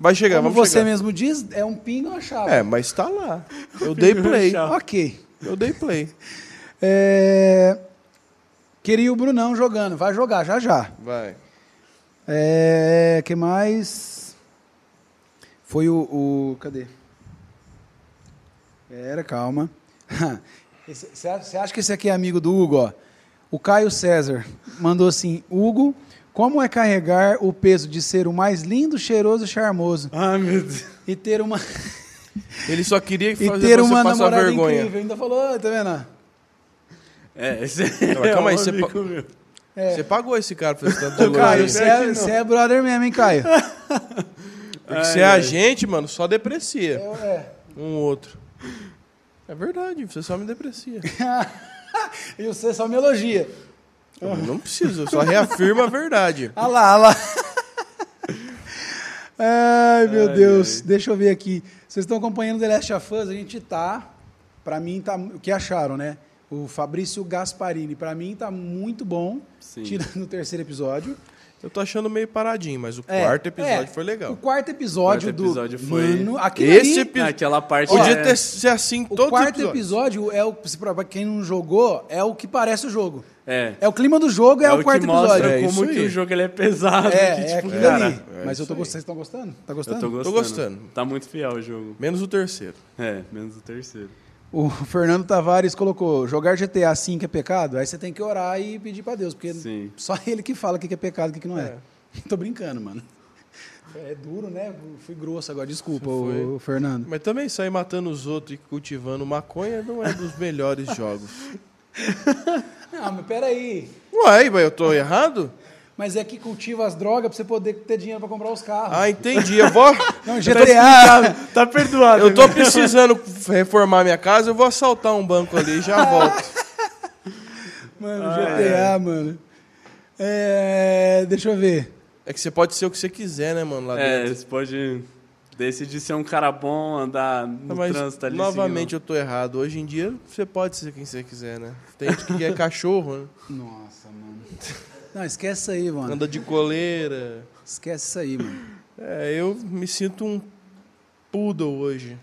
vai chegar, Como vamos você chegar. mesmo diz, é um pingo uma chave. É, mas tá lá. Eu dei play. Ok. Eu dei play. É... Queria o Brunão jogando. Vai jogar já já. Vai. É... que mais? Foi o, o- Cadê? Era, calma. Você acha que esse aqui é amigo do Hugo? Ó? O Caio César mandou assim: Hugo, como é carregar o peso de ser o mais lindo, cheiroso e charmoso Ai, meu Deus. e ter uma, Ele só queria e fazer ter você uma passar namorada vergonha. incrível? Ainda falou, tá vendo? É, esse é calma aí, você pa-. É. Você pagou esse cara pra esse tanto de Ô, Caio, você é, você é brother mesmo, hein, Caio? Porque se é a gente, mano, só deprecia É. um outro. É verdade, você só me deprecia. E você só me elogia. Não preciso, só reafirmo a verdade. Ah lá, ah lá. Ai, meu Ai, Deus. ai. Deixa eu ver aqui. Vocês estão acompanhando The Last of Us? A gente tá. Pra mim, tá. O que acharam, né? O Fabrício Gasparini. Pra mim, tá muito bom. Sim. Tirando o terceiro episódio. Eu tô achando meio paradinho, mas o É, quarto episódio é. foi legal. O quarto episódio, O quarto episódio do. foi- Mano, aquele Esse ali- epi- Aquela parte Podia é- ter ser assim O todo quarto episódio. é o. Pra pra quem não jogou, é o que parece o jogo. É. É o clima do jogo, é, É o, o quarto episódio. É como que o jogo ele é pesado. É, que, é tipo, aquilo cara, ali. é Mas eu tô gostando. Vocês estão gostando? Tá Eu gostando? tô gostando. gostando. Tá muito fiel o jogo. Menos o terceiro. É, menos o terceiro. O Fernando Tavares colocou: jogar GTA V é pecado? Aí você tem que orar e pedir pra Deus, porque Sim. só ele que fala o que que é pecado e o que que não é. É. Tô brincando, mano. É duro, né? Fui grosso agora, desculpa, o Fernando. Mas também sair matando os outros e cultivando maconha não é dos melhores jogos. Não, mas peraí. Ué, mas eu tô errado? Mas é que cultiva as drogas pra você poder ter dinheiro pra comprar os carros. Ah, entendi. Eu vou. não, Tá GTA. Tá perdoado. Eu tô agora. precisando reformar minha casa, eu vou assaltar um banco ali e já volto. Mano, Ah, GTA, mano. É, deixa eu ver. É que você pode ser o que você quiser, né, mano, lá É, dentro. você pode decidir ser um cara bom, andar no mas, trânsito ali. novamente, eu tô errado. Hoje em dia, você pode ser quem você quiser, né? Tem gente que quer cachorro, né? Nossa, mano. Não, esquece isso aí, mano. Anda de coleira. Esquece isso aí, mano. É, eu me sinto um poodle hoje.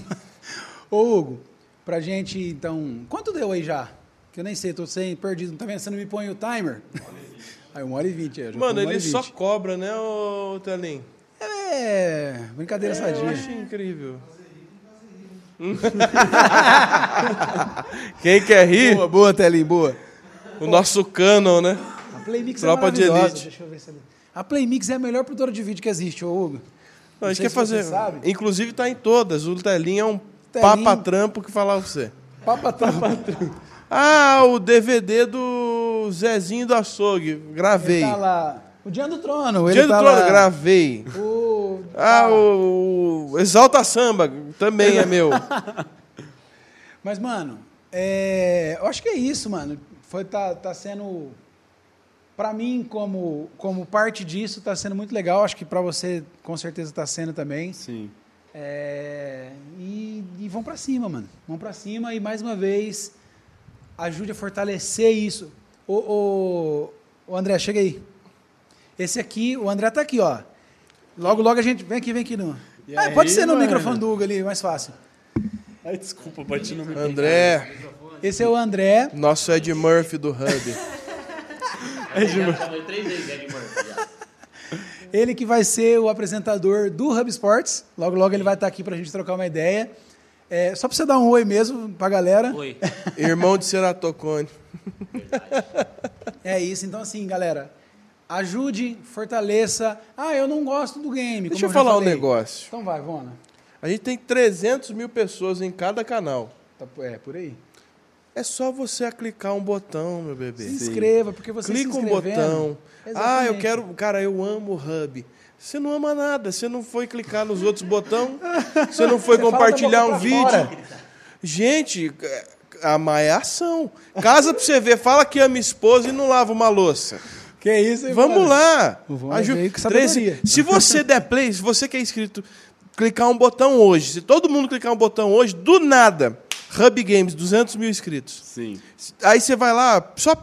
Ô, Hugo, pra gente, então. Quanto deu aí já? Que eu nem sei, tô sem perdido. Tá vendo? Você não me põe o timer? Aí, uma hora e vinte. é, Mano, ele só cobra, né, ô Telim? É, brincadeira Eu sadia. acho incrível. Quem quer rir? Boa, boa, Telinho, boa. O nosso canon, né? A Playmix Tropa é de elite. Deixa eu ver se ele... A Playmix é a melhor produtora de vídeo que existe, ô Hugo. Não, a gente quer fazer. sabe. Inclusive tá em todas. O Telinho é um Telinho. papa-trampo que falar você. Papa Trampa. Ah, o DVD do Zezinho do Açougue. Gravei. Ele tá lá. O Dia do Trono. Dia do tá Trono, lá. gravei. O... Ah, o, o Exalta Samba também é meu. Mas, mano, é, eu acho que é isso, mano. Foi, tá, tá sendo. Pra mim, como, como parte disso, tá sendo muito legal. Acho que pra você, com certeza, tá sendo também. Sim. É, e, e vão pra cima, mano. Vão pra cima e, mais uma vez, ajude a fortalecer isso. Ô, ô, ô, André, chega aí. Esse aqui, o André tá aqui, ó. Logo, logo a gente. Vem aqui, vem aqui. No... Ah, aí, pode ser no mano? microfone do Hugo ali, mais fácil. Ai, desculpa, bati no microfone. André, Esse é o André. nosso Ed Murphy do Hub. Três vezes Murphy. já. Ele que vai ser o apresentador do Hub Sports. Logo, logo ele vai estar aqui para a gente trocar uma ideia. É, só para você dar um oi mesmo para a galera. Oi. Irmão de Ceratocone. É isso. Então, assim, galera, ajude, fortaleça. Ah, eu não gosto do game. Deixa eu como já falar um negócio. Então vai, Vona. A gente tem 300 mil pessoas em cada canal. Tá, é, por aí. É só você clicar um botão, meu bebê. Se inscreva, porque você Clica se um botão. Ah, eu Exatamente. quero. Cara, eu amo o Hub. Você não ama nada. Você não foi clicar nos outros botões. Você não foi Você compartilhar um vídeo. fora. Gente, amar é ação. Casa pra você ver. Fala que ama esposa e não lava uma louça. Que isso, hein, Vamos Vona? lá. Aju- veio com 13 sabedoria. Se você der play, se você que é inscrito, clicar um botão hoje. Se todo mundo clicar um botão hoje, do nada. Hub Games, 200 mil inscritos. Sim. Aí você vai lá, só.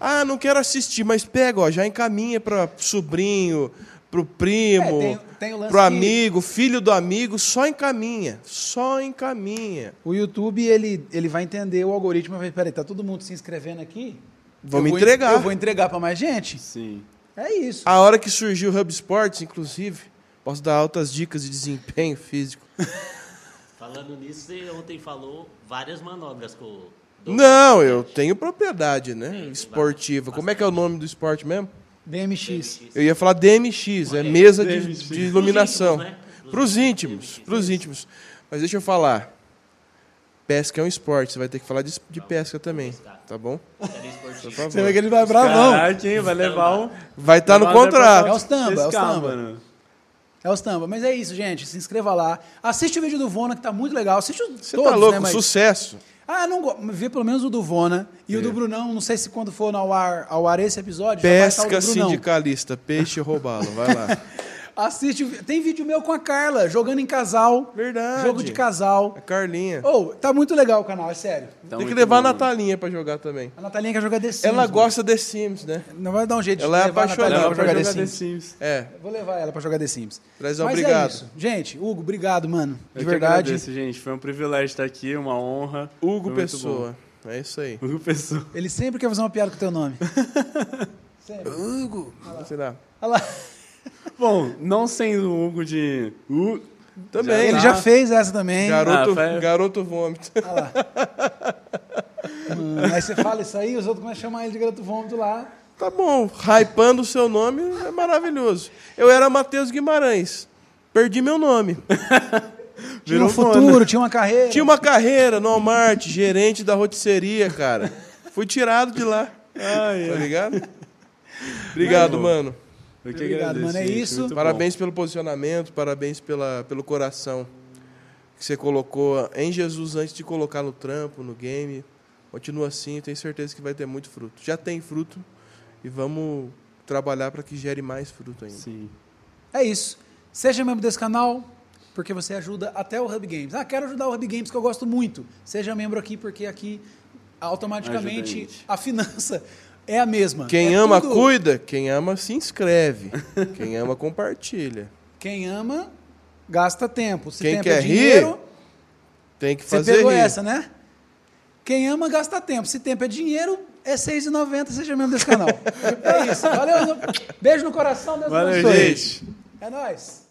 Ah, não quero assistir, mas pega, ó, já encaminha para sobrinho, pro primo, É, tem- tem o pro que- amigo, filho do amigo, só encaminha. Só encaminha. O YouTube, ele, ele vai entender o algoritmo e vai, peraí, tá todo mundo se inscrevendo aqui? Vamos vou- entregar. Eu vou entregar para mais gente? Sim. É isso. A hora que surgiu o Hub Sports, inclusive, posso dar altas dicas de desempenho físico. Falando nisso, você ontem falou várias manobras com. Não, eu tenho propriedade, né? Tem, Esportiva. Como é que é o nome do esporte mesmo? DMX. Eu ia falar DMX, é mesa de, DMX. de iluminação. Pros íntimos, né? Para os íntimos, para os íntimos. Mas deixa eu falar. Pesca é um esporte, você vai ter que falar de, de pesca também, tá bom? Esportiva. Por favor. Você vê que ele vai bravão. Caraca? Vai levar um. Vai estar no levar um contrato. É os tamba, é os tamba. É os tamba. Mas é isso, gente. Se inscreva lá. Assiste o vídeo do Vona, que tá muito legal. Assiste os Você todos, tá louco, né? Mas... sucesso. Ah, não go... Vê pelo menos o do Vona. E o É. do Brunão, não sei se quando for ao ar, ao ar esse episódio, o Pesca sindicalista, peixe roubá-lo, vai lá. Assiste. Tem vídeo meu com a Carla, jogando em casal. Verdade. Jogo de casal. A Carlinha. Ô, tá muito legal o canal, é sério. Tá Tem que levar a bom, Natalinha pra jogar também. A Natalinha quer jogar The Sims. Ela mano. gosta de Sims, né? Não vai dar um jeito Ela de é levar a apaixonada Natalinha Leva pra jogar The jogar The Sims. Sims. É. Eu vou levar ela pra jogar The Sims. Trazão, Mas obrigado. é isso. Gente, Hugo, obrigado, mano. De Eu que verdade. agradeço, gente. Foi um privilégio estar aqui, uma honra. Hugo Foi Pessoa. É isso aí. Hugo Pessoa. Ele sempre quer fazer uma piada com o teu nome. sempre. Hugo. Será? Olha lá. Bom, não sendo o Hugo de. Uh, Também. Ele tá. já fez essa também. Garoto, Ah, foi- garoto vômito. Olha lá. Hum, aí você fala isso aí, os outros começam a chamar ele de garoto vômito lá. Tá bom, hypando o seu nome é maravilhoso. Eu era Matheus Guimarães. Perdi meu nome. Tinha um Virou futuro, tinha uma carreira. Tinha uma carreira no Walmart, gerente da rotisseria, cara. Fui tirado de lá. Ai, Tá ligado? Obrigado, Não. mano. Eu que Obrigado, agradeço, mano, é gente. isso. Muito bom. Parabéns pelo posicionamento, parabéns pela, pelo coração que você colocou em Jesus antes de colocar no trampo, no game. Continua assim, tenho certeza que vai ter muito fruto. Já tem fruto e vamos trabalhar para que gere mais fruto ainda. Sim. É isso. Seja membro desse canal, porque você ajuda até o Hub Games. Ah, quero ajudar o Hub Games, que eu gosto muito. Seja membro aqui, porque aqui automaticamente a, finança é a mesma. Quem É ama, tudo- cuida. Quem ama, se inscreve. Quem ama, compartilha. Quem ama, gasta tempo. Se Quem tempo quer é dinheiro, rir, Tem que você fazer pegou rir. essa, né? Quem ama, gasta tempo. Se tempo é dinheiro, é R$ 6,90, seja membro desse canal. é isso. Valeu. Beijo no coração, Deus Valeu, abençoe. gente. É nóis.